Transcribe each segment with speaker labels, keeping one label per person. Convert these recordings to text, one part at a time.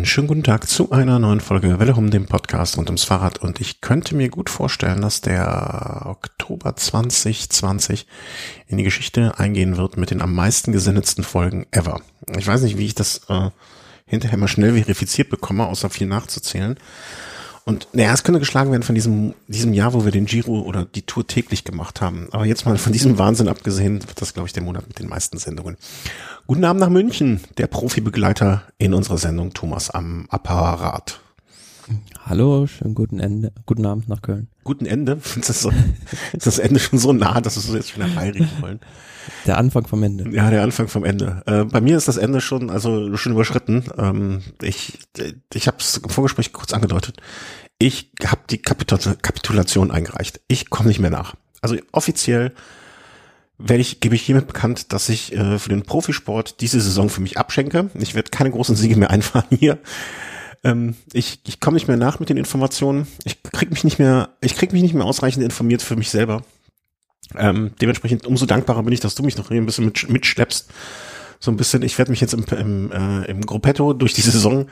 Speaker 1: Einen schönen guten Tag zu einer neuen Folge Welle um den Podcast rund ums Fahrrad und ich könnte mir gut vorstellen, dass der Oktober 2020 in die Geschichte eingehen wird mit den am meisten gesendetsten Folgen ever. Ich weiß nicht, wie ich das äh, hinterher mal schnell verifiziert bekomme, außer viel nachzuzählen. Und naja, es könnte geschlagen werden von diesem, diesem Jahr, wo wir den Giro oder die Tour täglich gemacht haben. Aber jetzt mal von diesem Wahnsinn abgesehen, wird das, glaube ich, der Monat mit den meisten Sendungen. Guten Abend nach München, der Profibegleiter in unserer Sendung Thomas am Apparat.
Speaker 2: Hallo, schönen guten Ende, guten Abend nach Köln.
Speaker 1: Guten Ende? Ist das, so, ist das Ende schon so nah, dass wir es jetzt schon herbeireden wollen?
Speaker 2: Der Anfang vom Ende.
Speaker 1: Ja, der Anfang vom Ende. Äh, bei mir ist das Ende schon, also schon überschritten. Ähm, ich ich habe es im Vorgespräch kurz angedeutet. Ich habe die Kapitul Kapitulation eingereicht. Ich komme nicht mehr nach. Also offiziell werde ich, gebe ich hiermit bekannt, dass ich äh, für den Profisport diese Saison für mich abschenke. Ich werde keine großen Siege mehr einfahren hier. Ähm, ich ich komme nicht mehr nach mit den Informationen. Ich krieg mich nicht mehr, ich krieg mich nicht mehr ausreichend informiert für mich selber. Ähm, dementsprechend umso dankbarer bin ich, dass du mich noch hier ein bisschen mit, mitschleppst. So ein bisschen, ich werde mich jetzt im, im, äh, im Gruppetto durch die Saison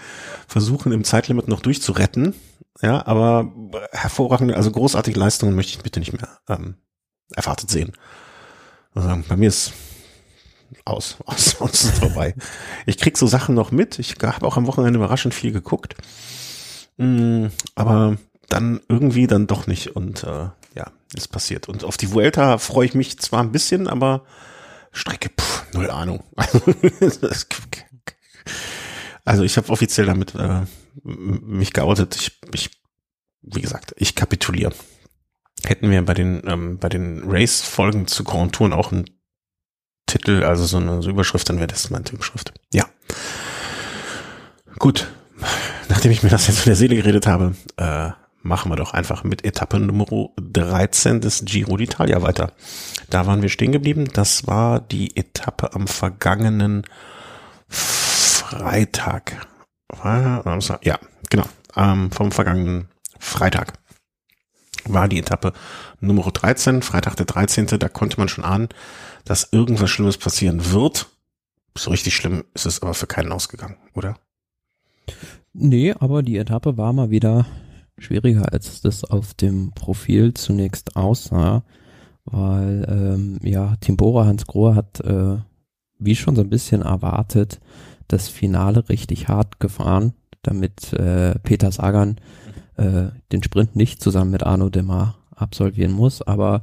Speaker 1: versuchen, im Zeitlimit noch durchzuretten. Ja, aber hervorragende, also großartige Leistungen möchte ich bitte nicht mehr ähm, erwartet sehen. Also bei mir ist aus, aus, aus ist vorbei. Ich krieg so Sachen noch mit. Ich habe auch am Wochenende überraschend viel geguckt. Mm, aber dann irgendwie dann doch nicht. Und äh, ja, ist passiert. Und auf die Vuelta freue ich mich zwar ein bisschen, aber Strecke, pff, null Ahnung. also ich habe offiziell damit äh, mich geoutet. Ich, ich, wie gesagt, ich kapituliere. Hätten wir bei den ähm, bei den Race-Folgen zu Grand Touren auch einen Titel, also so eine so Überschrift, dann wäre das meine Überschrift. Ja. Gut. Nachdem ich mir das jetzt von der Seele geredet habe, äh, machen wir doch einfach mit Etappe Nummer 13 des Giro d'Italia weiter. Da waren wir stehen geblieben. Das war die Etappe am vergangenen Freitag. Ja, genau. Ähm, vom vergangenen Freitag war die Etappe Nummer 13, Freitag der 13. Da konnte man schon ahnen, dass irgendwas Schlimmes passieren wird. So richtig schlimm ist es aber für keinen ausgegangen, oder?
Speaker 2: Nee, aber die Etappe war mal wieder schwieriger, als das auf dem Profil zunächst aussah, weil ähm, ja, Timbora Hans Grohe hat äh, wie schon so ein bisschen erwartet das Finale richtig hart gefahren, damit äh, Peter Sagan äh, den Sprint nicht zusammen mit Arno Demar absolvieren muss. Aber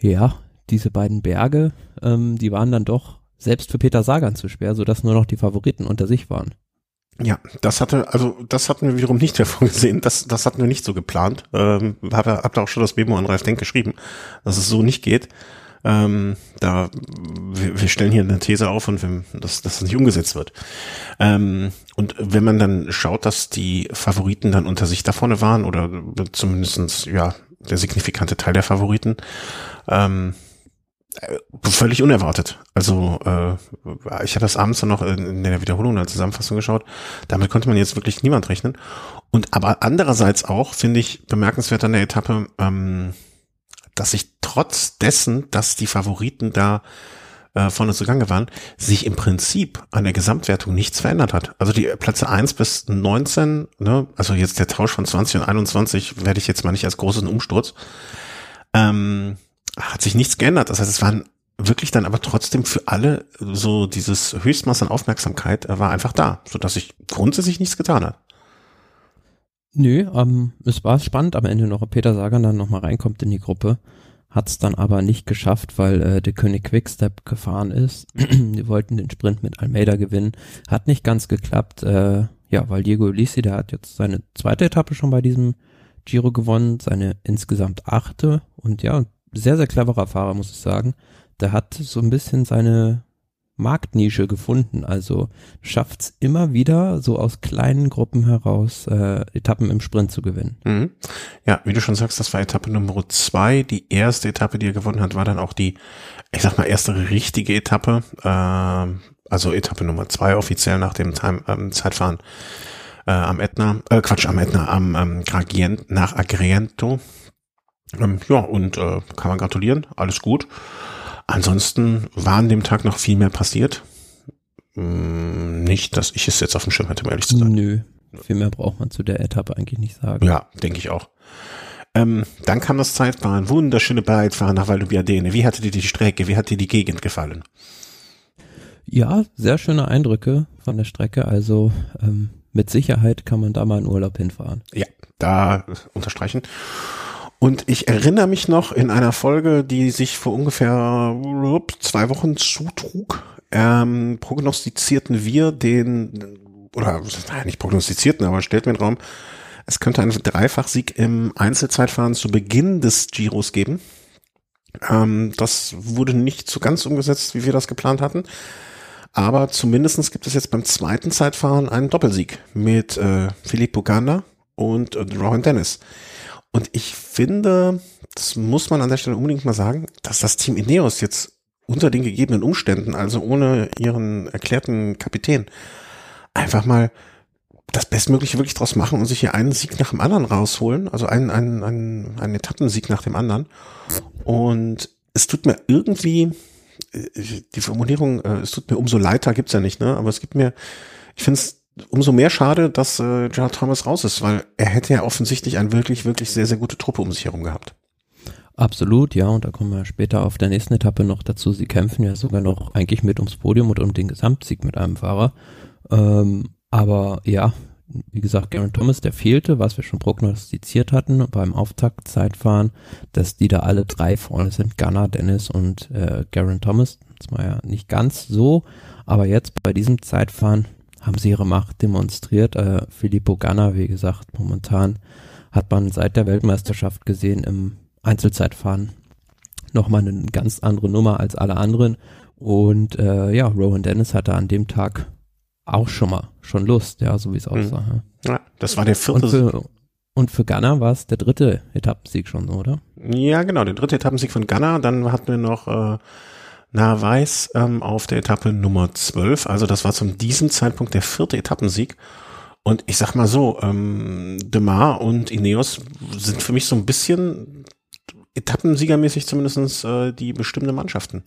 Speaker 2: ja, diese beiden Berge, ähm, die waren dann doch selbst für Peter Sagan zu schwer, sodass nur noch die Favoriten unter sich waren.
Speaker 1: Ja, das hatte, also das hatten wir wiederum nicht hervorgesehen. Das, das hatten wir nicht so geplant. Ähm, hab, hab da auch schon das Memo an Ralf Denk geschrieben, dass es so nicht geht. Ähm, da wir, wir stellen hier eine These auf und wir, dass, dass das nicht umgesetzt wird. Ähm, und wenn man dann schaut, dass die Favoriten dann unter sich da vorne waren oder zumindestens ja der signifikante Teil der Favoriten, ähm, äh, völlig unerwartet. Also äh, ich habe das abends dann noch in der Wiederholung der Zusammenfassung geschaut. Damit konnte man jetzt wirklich niemand rechnen. Und aber andererseits auch finde ich bemerkenswert an der Etappe, ähm, dass sich trotz dessen, dass die Favoriten da äh, vorne zugange waren, sich im Prinzip an der Gesamtwertung nichts verändert hat. Also die Plätze 1 bis 19, ne, also jetzt der Tausch von 20 und 21 werde ich jetzt mal nicht als großen Umsturz. Ähm, hat sich nichts geändert. Das heißt, es waren wirklich dann aber trotzdem für alle so dieses Höchstmaß an Aufmerksamkeit äh, war einfach da, so dass sich grundsätzlich nichts getan hat.
Speaker 2: Nö, ähm, es war spannend am Ende noch, ob Peter Sagan dann nochmal reinkommt in die Gruppe. Hat es dann aber nicht geschafft, weil äh, der König Quickstep gefahren ist. Die wollten den Sprint mit Almeida gewinnen. Hat nicht ganz geklappt. Äh, ja, weil Diego Ulisi, der hat jetzt seine zweite Etappe schon bei diesem Giro gewonnen, seine insgesamt achte. Und ja, sehr, sehr cleverer Fahrer, muss ich sagen. Der hat so ein bisschen seine Marktnische gefunden. Also schafft es immer wieder, so aus kleinen Gruppen heraus äh, Etappen im Sprint zu gewinnen.
Speaker 1: Mhm. Ja, wie du schon sagst, das war Etappe Nummer zwei. Die erste Etappe, die er gewonnen hat, war dann auch die, ich sag mal, erste richtige Etappe. Äh, also Etappe Nummer zwei offiziell nach dem Time, ähm, Zeitfahren äh, am Etna, äh, Quatsch, am Etna, am ähm, Gragient, nach Agrento. Ähm, ja, und äh, kann man gratulieren, alles gut. Ansonsten war an dem Tag noch viel mehr passiert. Hm, nicht, dass ich es jetzt auf dem Schirm hätte, um ehrlich zu sein.
Speaker 2: Nö, Viel mehr braucht man zu der Etappe eigentlich nicht sagen.
Speaker 1: Ja, denke ich auch. Ähm, dann kam das Zeitfahren, wunderschöne Beitfahren nach Valdobiadene. Wie hatte dir die Strecke, wie hat dir die Gegend gefallen?
Speaker 2: Ja, sehr schöne Eindrücke von der Strecke. Also ähm, mit Sicherheit kann man da mal in Urlaub hinfahren.
Speaker 1: Ja, da unterstreichen. Und ich erinnere mich noch in einer Folge, die sich vor ungefähr zwei Wochen zutrug, ähm, prognostizierten wir den, oder nein, nicht prognostizierten, aber stellten wir in den Raum, es könnte einen Dreifachsieg im Einzelzeitfahren zu Beginn des Giros geben. Ähm, das wurde nicht so ganz umgesetzt, wie wir das geplant hatten. Aber zumindestens gibt es jetzt beim zweiten Zeitfahren einen Doppelsieg mit äh, Filippo Ganna und äh, Rowan Dennis. Und ich finde, das muss man an der Stelle unbedingt mal sagen, dass das Team Ineos jetzt unter den gegebenen Umständen, also ohne ihren erklärten Kapitän, einfach mal das Bestmögliche wirklich draus machen und sich hier einen Sieg nach dem anderen rausholen, also einen, einen, einen, einen Etappensieg nach dem anderen. Und es tut mir irgendwie, äh, die Formulierung, äh, es tut mir umso leiter gibt's ja nicht, ne? Aber es gibt mir, ich finde es umso mehr schade, dass äh, Gerard Thomas raus ist, weil er hätte ja offensichtlich eine wirklich, wirklich sehr, sehr gute Truppe um sich herum gehabt.
Speaker 2: Absolut, ja, und da kommen wir später auf der nächsten Etappe noch dazu. Sie kämpfen ja sogar noch eigentlich mit ums Podium und um den Gesamtsieg mit einem Fahrer. Ähm, aber ja, wie gesagt, Garen Thomas, der fehlte, was wir schon prognostiziert hatten beim Auftaktzeitfahren, dass die da alle drei vorne sind, Gunnar, Dennis und äh, Garen Thomas. Das war ja nicht ganz so, aber jetzt bei diesem Zeitfahren haben sie ihre Macht demonstriert. Äh, Filippo Ganna, wie gesagt, momentan hat man seit der Weltmeisterschaft gesehen im Einzelzeitfahren nochmal eine ganz andere Nummer als alle anderen. Und äh, ja, Rowan Dennis hatte an dem Tag auch schon mal schon Lust, ja, so wie es mhm. aussah.
Speaker 1: Mhm. Ja, das war der vierte.
Speaker 2: Und für, und für Ghana war es der dritte Etappensieg schon, oder?
Speaker 1: Ja, genau, der dritte Etappensieg von Ghana. Dann hatten wir noch äh, Narweis ähm, auf der Etappe Nummer 12. Also das war zum diesem Zeitpunkt der vierte Etappensieg. Und ich sag mal so, ähm, Demar und Ineos sind für mich so ein bisschen Etappensiegermäßig zumindestens äh, die bestimmte Mannschaften.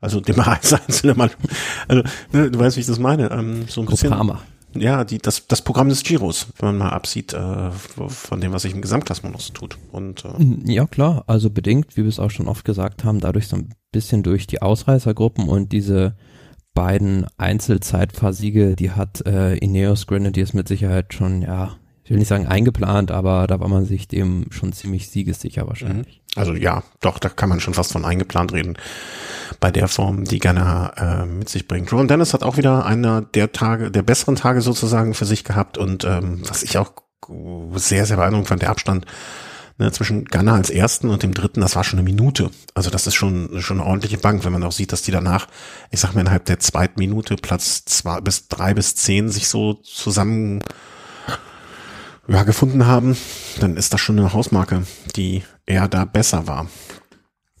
Speaker 1: Also Demar als einzelne Mann. Also, ne, du weißt, wie ich das meine. Ähm, so ein bisschen. Ja, die, das, das Programm des Giros, wenn man mal absieht äh, von dem, was sich im Gesamtklassement noch so tut. Und,
Speaker 2: äh, ja, klar, also bedingt, wie wir es auch schon oft gesagt haben, dadurch so ein bisschen durch die Ausreißergruppen und diese beiden Einzelzeitfahrsiege, die hat äh, Ineos Grenadiers mit Sicherheit schon, ja, ich will nicht sagen eingeplant, aber da war man sich dem schon ziemlich siegessicher wahrscheinlich.
Speaker 1: Mhm. Also ja, doch, da kann man schon fast von eingeplant reden. Bei der Form, die Ghana äh, mit sich bringt. Ron Dennis hat auch wieder einer der Tage, der besseren Tage sozusagen für sich gehabt und ähm, was ich auch sehr, sehr beeindruckend fand, der Abstand ne, zwischen Ghana als ersten und dem dritten, das war schon eine Minute. Also das ist schon, schon eine ordentliche Bank, wenn man auch sieht, dass die danach, ich sag mal, innerhalb der zweiten Minute Platz zwei bis drei bis zehn sich so zusammen ja, gefunden haben, dann ist das schon eine Hausmarke, die eher da besser war.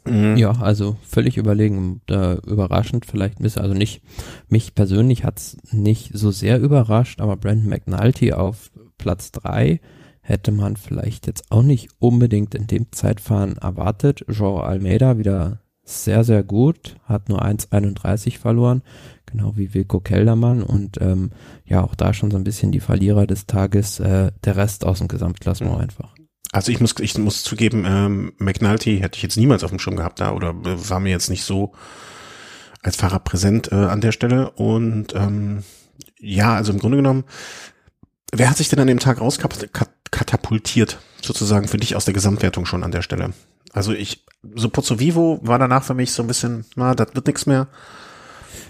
Speaker 2: Mhm. Ja, also völlig überlegen, äh, überraschend vielleicht ein bisschen, also nicht, mich persönlich hat's nicht so sehr überrascht, aber Brandon McNulty auf Platz drei hätte man vielleicht jetzt auch nicht unbedingt in dem Zeitfahren erwartet. Joao Almeida wieder sehr, sehr gut, hat nur 1,31 verloren, genau wie Wilko Keldermann und ähm, ja, auch da schon so ein bisschen die Verlierer des Tages, äh, der Rest aus dem Gesamtklassement mhm. einfach.
Speaker 1: Also ich muss, ich muss zugeben, ähm, McNulty hätte ich jetzt niemals auf dem Schirm gehabt da oder äh, war mir jetzt nicht so als Fahrer präsent äh, an der Stelle und ähm, ja, also im Grunde genommen, wer hat sich denn an dem Tag rauskatapultiert, sozusagen für dich aus der Gesamtwertung schon an der Stelle? Also ich, so Pozzo Vivo war danach für mich so ein bisschen, na, das wird nichts mehr.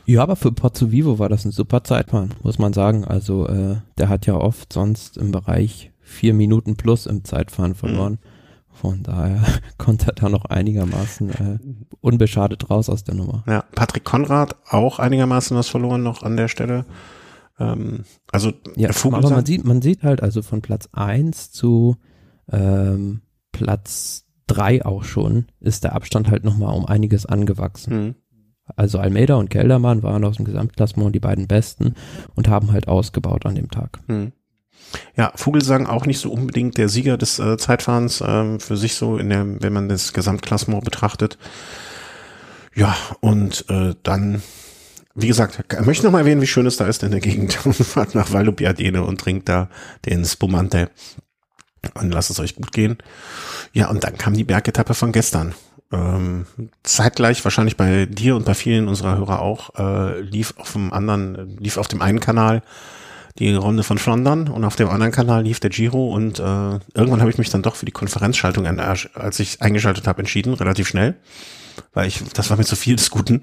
Speaker 2: Ja, aber für Pozzo Vivo war das ein super Zeitplan, muss man sagen. Also äh, der hat ja oft sonst im Bereich vier Minuten plus im Zeitfahren verloren. Mhm. Von daher konnte er da noch einigermaßen äh, unbeschadet raus aus der Nummer.
Speaker 1: Ja, Patrick Konrad auch einigermaßen was verloren noch an der Stelle. Ähm, also
Speaker 2: ja, aber man sieht, man sieht halt also von Platz eins zu ähm, Platz drei auch schon, ist der Abstand halt nochmal um einiges angewachsen. Mhm. Also Almeida und Keldermann waren aus dem Gesamtklassement die beiden Besten und haben halt ausgebaut an dem Tag.
Speaker 1: Mhm. Ja, Vogelsang auch nicht so unbedingt der Sieger des äh, Zeitfahrens ähm, für sich so in der, wenn man das Gesamtklassement betrachtet. Ja, und äh, dann wie gesagt, möchte noch mal erwähnen, wie schön es da ist in der Gegend fahrt nach Vallupiadene und trinkt da den Spumante und lasst es euch gut gehen. Ja, und dann kam die Bergetappe von gestern. Ähm, zeitgleich wahrscheinlich bei dir und bei vielen unserer Hörer auch äh, lief auf dem anderen lief auf dem einen Kanal die Runde von Flandern und auf dem anderen Kanal lief der Giro und äh, irgendwann habe ich mich dann doch für die Konferenzschaltung, als ich eingeschaltet habe, entschieden, relativ schnell, weil ich das war mir zu viel des Guten.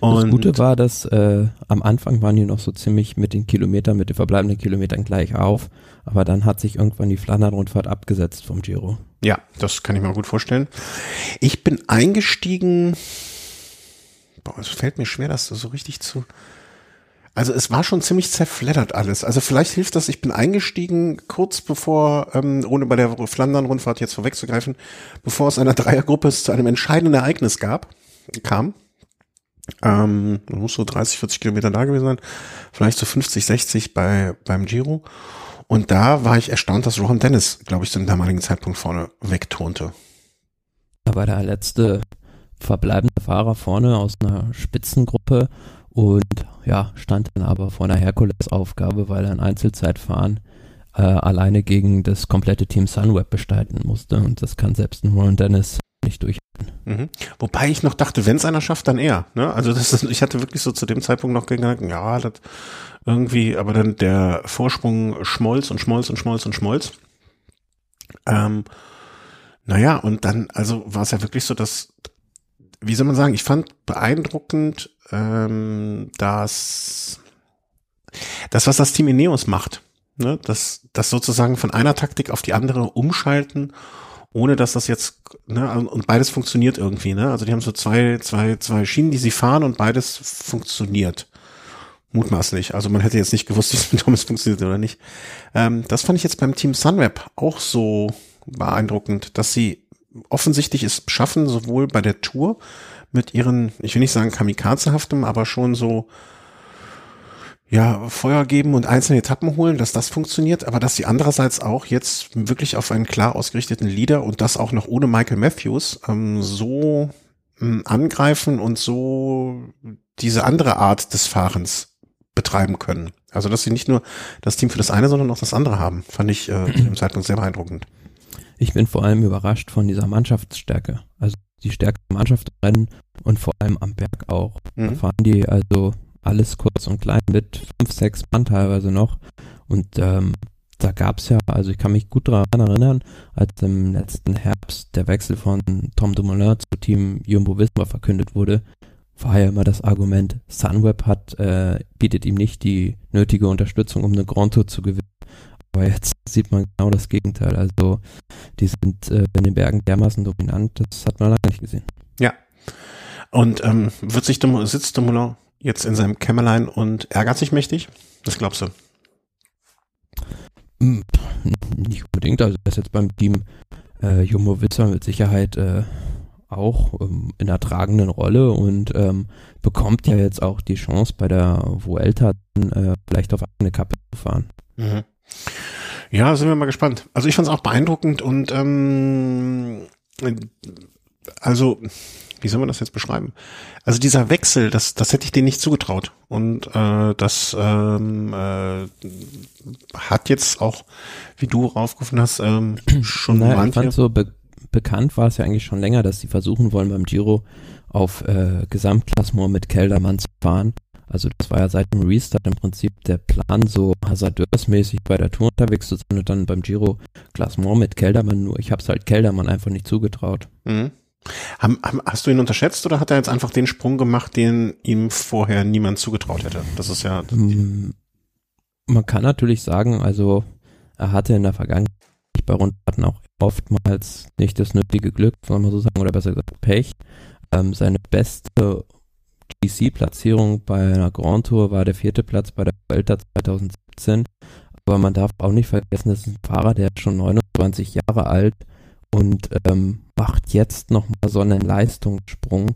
Speaker 2: Und das Gute war, dass äh, am Anfang waren die noch so ziemlich mit den Kilometern, mit den verbleibenden Kilometern gleich auf, aber dann hat sich irgendwann die Flandern-Rundfahrt abgesetzt vom Giro.
Speaker 1: Ja, das kann ich mir gut vorstellen. Ich bin eingestiegen, boah, es fällt mir schwer, das so richtig zu, also es war schon ziemlich zerfleddert alles. Also vielleicht hilft das, ich bin eingestiegen kurz bevor, ähm, ohne bei der Flandern-Rundfahrt jetzt vorwegzugreifen, bevor es einer Dreiergruppe zu einem entscheidenden Ereignis gab, kam. Ähm, muss so 30, 40 Kilometer da gewesen sein, vielleicht so 50, 60 bei, beim Giro. Und da war ich erstaunt, dass Rohan Dennis, glaube ich, zum damaligen Zeitpunkt vorne wegturnte.
Speaker 2: Da war der letzte verbleibende Fahrer vorne aus einer Spitzengruppe und ja, stand dann aber vor einer Herkulesaufgabe, weil er ein Einzelzeitfahren äh, alleine gegen das komplette Team Sunweb bestreiten musste. Und das kann selbst ein Rowan Dennis nicht durchhalten.
Speaker 1: Mhm. Wobei ich noch dachte, wenn es einer schafft, dann er. Ne? Also das ist, ich hatte wirklich so zu dem Zeitpunkt noch gedacht, ja, das irgendwie, aber dann der Vorsprung schmolz und schmolz und schmolz und schmolz. Ähm, naja, und dann, also war es ja wirklich so, dass, wie soll man sagen, ich fand beeindruckend, ähm, dass das, was das Team Ineos macht, ne, das, das sozusagen von einer Taktik auf die andere umschalten ohne dass das jetzt, ne, und beides funktioniert irgendwie, ne? Also die haben so zwei, zwei, zwei Schienen, die sie fahren und beides funktioniert. Mutmaßlich. Also man hätte jetzt nicht gewusst, wie es mit Thomas funktioniert oder nicht. Ähm, das fand ich jetzt beim Team Sunweb auch so beeindruckend, dass sie offensichtlich es schaffen, sowohl bei der Tour mit ihren, ich will nicht sagen kamikazehaftem, aber schon so ja, Feuer geben und einzelne Etappen holen, dass das funktioniert, aber dass sie andererseits auch jetzt wirklich auf einen klar ausgerichteten Leader und das auch noch ohne Michael Matthews ähm, so ähm, angreifen und so diese andere Art des Fahrens betreiben können. Also dass sie nicht nur das Team für das eine, sondern auch das andere haben, fand ich äh, im Zeitpunkt sehr beeindruckend.
Speaker 2: Ich bin vor allem überrascht von dieser Mannschaftsstärke. Also die Stärke der Mannschaft rennen und vor allem am Berg auch. Mhm. Da fahren die also alles kurz und klein mit fünf, sechs Mann teilweise noch. Und ähm, da gab's ja, also ich kann mich gut daran erinnern, als im letzten Herbst der Wechsel von Tom Dumoulin zu Team Jumbo Visma verkündet wurde, war ja immer das Argument, Sunweb hat, äh, bietet ihm nicht die nötige Unterstützung, um eine Grand Tour zu gewinnen. Aber jetzt sieht man genau das Gegenteil. Also die sind äh, in den Bergen dermaßen dominant, das hat man lange nicht gesehen.
Speaker 1: Ja. Und ähm, wird sich sitzt Dumoulin jetzt in seinem Kämmerlein und ärgert sich mächtig? Was glaubst du?
Speaker 2: Hm, nicht unbedingt. Also er ist jetzt beim Team äh, Jumbo Witzer mit Sicherheit äh, auch ähm, in einer tragenden Rolle und ähm, bekommt ja jetzt auch die Chance bei der Vuelta äh, vielleicht auf eine Kappe zu fahren. Mhm.
Speaker 1: Ja, sind wir mal gespannt. Also ich fand es auch beeindruckend und ähm, also wie soll man das jetzt beschreiben? Also dieser Wechsel, das, das hätte ich denen nicht zugetraut. Und äh, das ähm, äh, hat jetzt auch, wie du raufgerufen hast, ähm, schon
Speaker 2: naja, ich fand so be bekannt war es ja eigentlich schon länger, dass sie versuchen wollen beim Giro auf äh, Gesamtklassement mit Keldermann zu fahren. Also das war ja seit dem Restart im Prinzip der Plan, so hasardeursmäßig bei der Tour unterwegs zu sein und dann beim Giro Klassement mit Keldermann. Nur ich habe es halt Keldermann einfach nicht zugetraut. Mhm.
Speaker 1: Hast du ihn unterschätzt oder hat er jetzt einfach den Sprung gemacht, den ihm vorher niemand zugetraut hätte? Das ist ja.
Speaker 2: Man kann natürlich sagen, also er hatte in der Vergangenheit bei Rundfahrten auch oftmals nicht das nötige Glück, soll man so sagen, oder besser gesagt Pech. Ähm, seine beste GC-Platzierung bei einer Grand Tour war der vierte Platz bei der Vuelta 2017. Aber man darf auch nicht vergessen, das ist ein Fahrer, der ist schon 29 Jahre alt und ähm, macht jetzt nochmal so einen Leistungssprung.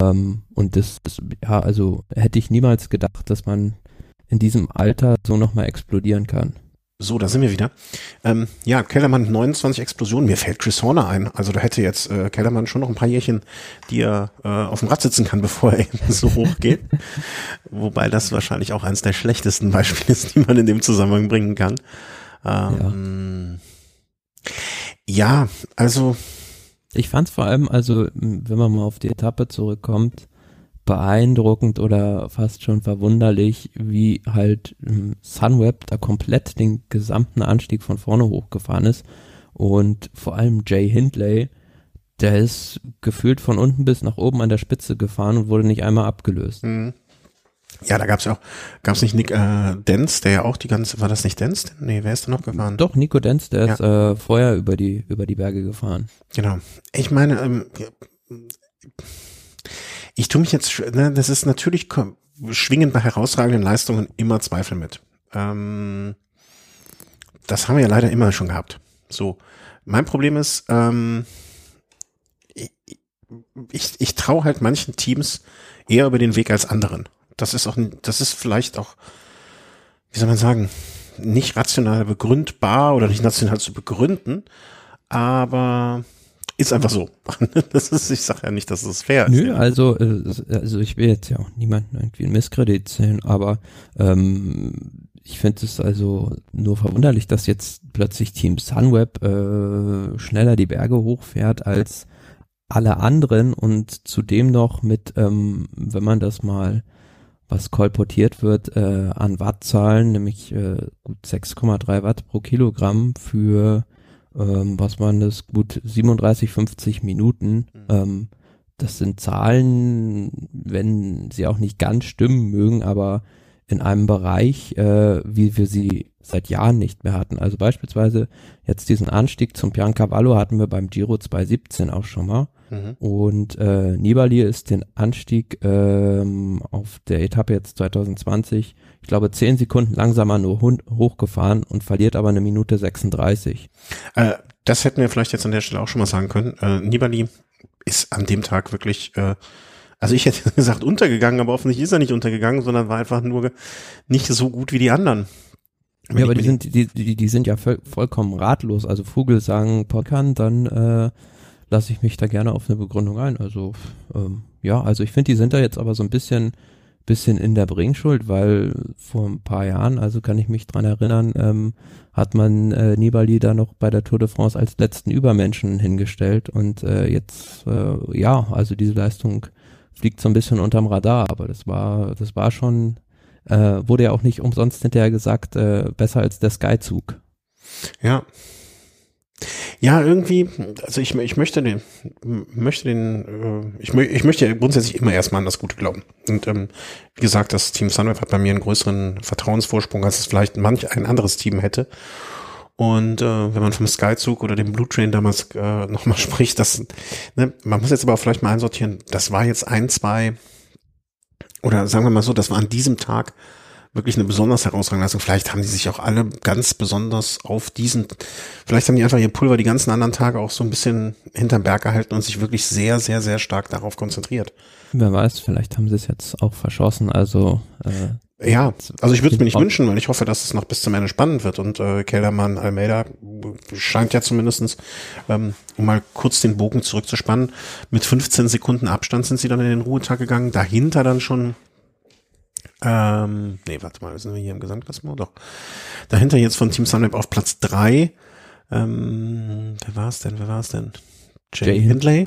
Speaker 2: Ähm, und das ist, ja, also hätte ich niemals gedacht, dass man in diesem Alter so nochmal explodieren kann.
Speaker 1: So, da sind wir wieder. Ähm, ja, Kellermann 29 Explosionen. Mir fällt Chris Horner ein. Also da hätte jetzt äh, Kellermann schon noch ein paar Jährchen, die er äh, auf dem Rad sitzen kann, bevor er eben so hoch geht. Wobei das wahrscheinlich auch eines der schlechtesten Beispiele ist, die man in dem Zusammenhang bringen kann. Ähm, ja. ja, also
Speaker 2: ich fand es vor allem, also wenn man mal auf die Etappe zurückkommt, beeindruckend oder fast schon verwunderlich, wie halt ähm, Sunweb da komplett den gesamten Anstieg von vorne hochgefahren ist. Und vor allem Jay Hindley, der ist gefühlt von unten bis nach oben an der Spitze gefahren und wurde nicht einmal abgelöst. Mhm.
Speaker 1: Ja, da gab's ja auch, gab's nicht Nick äh, Denz, der ja auch die ganze, war das nicht Denz? Nee, wer ist da noch gefahren?
Speaker 2: Doch, Nico Denz, der ja. ist äh, vorher über die, über die Berge gefahren.
Speaker 1: Genau. Ich meine, ähm, ich tue mich jetzt, ne, das ist natürlich, schwingen bei herausragenden Leistungen immer Zweifel mit. Ähm, das haben wir ja leider immer schon gehabt. So, mein Problem ist, ähm, ich, ich, ich traue halt manchen Teams eher über den Weg als anderen. Das ist auch, das ist vielleicht auch, wie soll man sagen, nicht rational begründbar oder nicht national zu begründen, aber ist einfach so. Das ist, ich sage ja nicht, dass es fair
Speaker 2: ist. Nö, also, äh, also ich will jetzt ja auch niemanden irgendwie in Misskredit zählen, aber ähm, ich finde es also nur verwunderlich, dass jetzt plötzlich Team Sunweb äh, schneller die Berge hochfährt als alle anderen und zudem noch mit, ähm, wenn man das mal was kolportiert wird äh, an Wattzahlen, nämlich äh, gut 6,3 Watt pro Kilogramm für ähm, was waren das, gut 37, 50 Minuten. Mhm. Ähm, das sind Zahlen, wenn sie auch nicht ganz stimmen mögen, aber in einem Bereich, äh, wie wir sie seit Jahren nicht mehr hatten. Also beispielsweise jetzt diesen Anstieg zum Piancavallo hatten wir beim Giro 2017 auch schon mal. Mhm. Und äh, Nibali ist den Anstieg ähm, auf der Etappe jetzt 2020, ich glaube, zehn Sekunden langsamer nur hochgefahren und verliert aber eine Minute 36.
Speaker 1: Äh, das hätten wir vielleicht jetzt an der Stelle auch schon mal sagen können. Äh, Nibali ist an dem Tag wirklich, äh, also ich hätte gesagt untergegangen, aber offensichtlich ist er nicht untergegangen, sondern war einfach nur nicht so gut wie die anderen.
Speaker 2: Ja, aber die sind, die, die, die sind ja voll, vollkommen ratlos. Also Vogel sagen Pockern, dann äh, lasse ich mich da gerne auf eine Begründung ein. Also ähm, ja, also ich finde, die sind da jetzt aber so ein bisschen bisschen in der Bringschuld, weil vor ein paar Jahren, also kann ich mich dran erinnern, ähm, hat man äh, Nibali da noch bei der Tour de France als letzten Übermenschen hingestellt und äh, jetzt äh, ja, also diese Leistung fliegt so ein bisschen unterm Radar, aber das war das war schon äh, wurde ja auch nicht umsonst hinterher gesagt, äh, besser als der Sky-Zug.
Speaker 1: Ja, ja, irgendwie, also ich, ich möchte den, möchte den, äh, ich, ich möchte grundsätzlich immer erstmal an das Gute glauben. Und ähm, wie gesagt, das Team Sunweb hat bei mir einen größeren Vertrauensvorsprung, als es vielleicht manch ein anderes Team hätte. Und äh, wenn man vom Skyzug oder dem Blue Train damals äh, nochmal spricht, das, ne, man muss jetzt aber vielleicht mal einsortieren, das war jetzt ein, zwei, oder sagen wir mal so, das war an diesem Tag wirklich eine besonders herausragende Leistung. Vielleicht haben die sich auch alle ganz besonders auf diesen, vielleicht haben die einfach ihr Pulver die ganzen anderen Tage auch so ein bisschen hinterm Berg gehalten und sich wirklich sehr, sehr, sehr stark darauf konzentriert.
Speaker 2: Wer weiß, vielleicht haben sie es jetzt auch verschossen. Also
Speaker 1: äh, ja, also ich würde es mir nicht wünschen, weil ich hoffe, dass es noch bis zum Ende spannend wird. Und äh, Kellermann, Almeida scheint ja zumindestens, ähm, um mal kurz den Bogen zurückzuspannen, mit 15 Sekunden Abstand sind sie dann in den Ruhetag gegangen. Dahinter dann schon ähm, nee, warte mal, sind wir hier im Gesamtklassement? Doch. Dahinter jetzt von Team Sunweb auf Platz drei. Ähm, wer war es denn? Wer war es denn? Jay, Jay Hindley.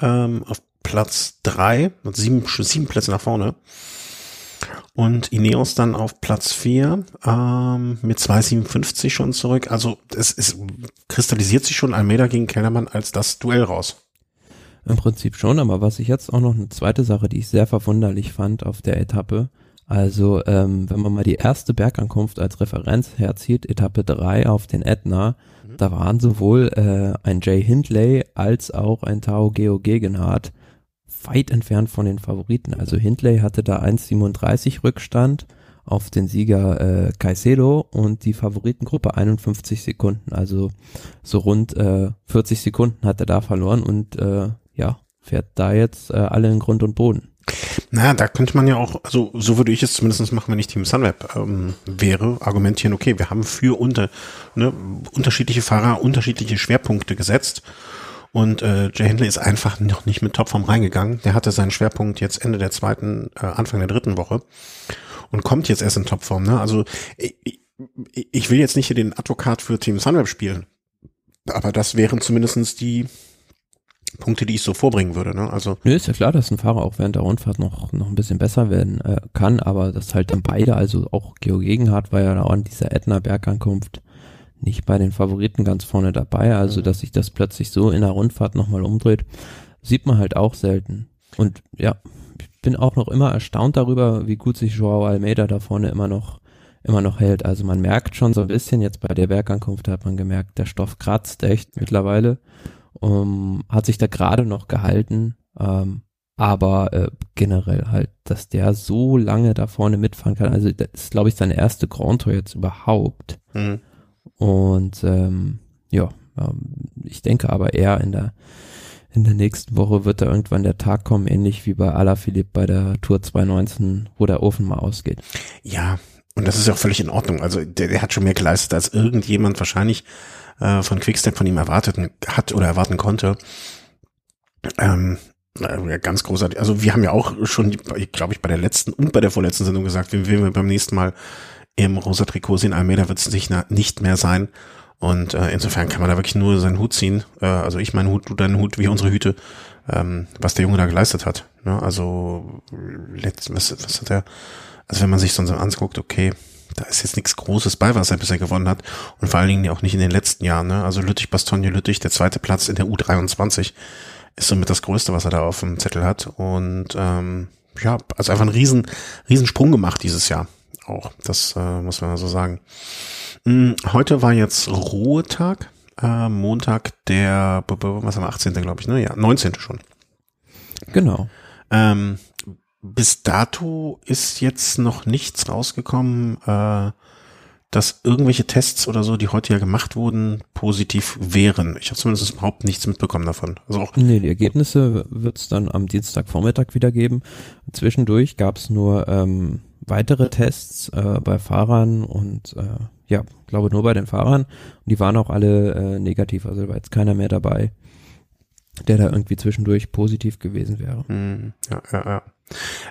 Speaker 1: Ähm, auf Platz drei, mit sieben, sieben Plätze nach vorne. Und Ineos dann auf Platz vier ähm, mit 2,57 schon zurück. Also es, es kristallisiert sich schon Almeida gegen Kellermann als das Duell raus.
Speaker 2: Im Prinzip schon, aber was ich jetzt auch noch eine zweite Sache, die ich sehr verwunderlich fand auf der Etappe, also ähm, wenn man mal die erste Bergankunft als Referenz herzieht, Etappe 3 auf den Ätna, mhm. da waren sowohl äh, ein Jay Hindley als auch ein Tao Geo Gegenhardt weit entfernt von den Favoriten. Also Hindley hatte da 1,37 Rückstand auf den Sieger äh, Caicedo und die Favoritengruppe 51 Sekunden. Also so rund äh, 40 Sekunden hat er da verloren und äh, ja, fährt da jetzt äh, alle in Grund und Boden.
Speaker 1: Naja, da könnte man ja auch, also so würde ich es zumindest machen, wenn ich Team Sunweb ähm, wäre, argumentieren, okay, wir haben für unter, ne, unterschiedliche Fahrer unterschiedliche Schwerpunkte gesetzt und äh, Jay Hindley ist einfach noch nicht mit Topform reingegangen. Der hatte seinen Schwerpunkt jetzt Ende der zweiten, äh, Anfang der dritten Woche und kommt jetzt erst in Topform. Ne? Also ich, ich will jetzt nicht hier den Advokat für Team Sunweb spielen, aber das wären zumindestens die Punkte, die ich so vorbringen würde. Ne? Also
Speaker 2: Nö, ist ja klar, dass ein Fahrer auch während der Rundfahrt noch, noch ein bisschen besser werden äh, kann, aber dass halt dann beide, also auch Geo Gegenhardt war ja auch an dieser Ätna-Bergankunft nicht bei den Favoriten ganz vorne dabei, also mhm. dass sich das plötzlich so in der Rundfahrt nochmal umdreht, sieht man halt auch selten. Und ja, ich bin auch noch immer erstaunt darüber, wie gut sich Joao Almeida da vorne immer noch immer noch hält. Also man merkt schon so ein bisschen, jetzt bei der Bergankunft hat man gemerkt, der Stoff kratzt echt mittlerweile um, hat sich da gerade noch gehalten, ähm, aber äh, generell halt, dass der so lange da vorne mitfahren kann. Also das ist, glaube ich, seine erste Grand Tour jetzt überhaupt. Mhm. Und ähm, ja, ähm, ich denke aber eher in der in der nächsten Woche wird da irgendwann der Tag kommen, ähnlich wie bei Alaphilippe bei der Tour 2019, wo der Ofen mal ausgeht.
Speaker 1: Ja, und das ist ja auch völlig in Ordnung. Also der, der hat schon mehr geleistet als irgendjemand wahrscheinlich äh, von Quickstep von ihm erwartet hat oder erwarten konnte. Ähm, äh, ganz großartig. Also wir haben ja auch schon, glaube ich, bei der letzten und bei der vorletzten Sendung gesagt, wenn wir beim nächsten Mal im rosa Trikot sehen, Almeida wird es nicht mehr sein. Und äh, insofern kann man da wirklich nur seinen Hut ziehen. Äh, also ich meinen Hut, du deinen Hut, wie unsere Hüte, ähm, was der Junge da geleistet hat. Ne? Also letzt, was, was hat er? Also wenn man sich sonst anguckt, okay, da ist jetzt nichts Großes bei, was er bisher gewonnen hat. Und vor allen Dingen auch nicht in den letzten Jahren. Ne? Also Lüttich, Bastogne, Lüttich, der zweite Platz in der U23 ist somit das Größte, was er da auf dem Zettel hat. Und ähm, ja, also einfach einen riesen, riesen Sprung gemacht dieses Jahr. Auch, das äh, muss man so sagen. Hm, heute war jetzt Ruhetag. Äh, Montag der, was haben wir, 18. glaube ich, ne? Ja, 19. schon.
Speaker 2: Genau.
Speaker 1: Ähm, bis dato ist jetzt noch nichts rausgekommen, äh, dass irgendwelche Tests oder so, die heute ja gemacht wurden, positiv wären. Ich habe zumindest überhaupt nichts mitbekommen davon.
Speaker 2: Also auch nee, die Ergebnisse wird es dann am Dienstagvormittag wieder geben. Zwischendurch gab es nur ähm, weitere Tests äh, bei Fahrern und äh, ja, glaube nur bei den Fahrern. Und die waren auch alle äh, negativ, also war jetzt keiner mehr dabei, der da irgendwie zwischendurch positiv gewesen wäre.
Speaker 1: Hm, ja, ja, ja.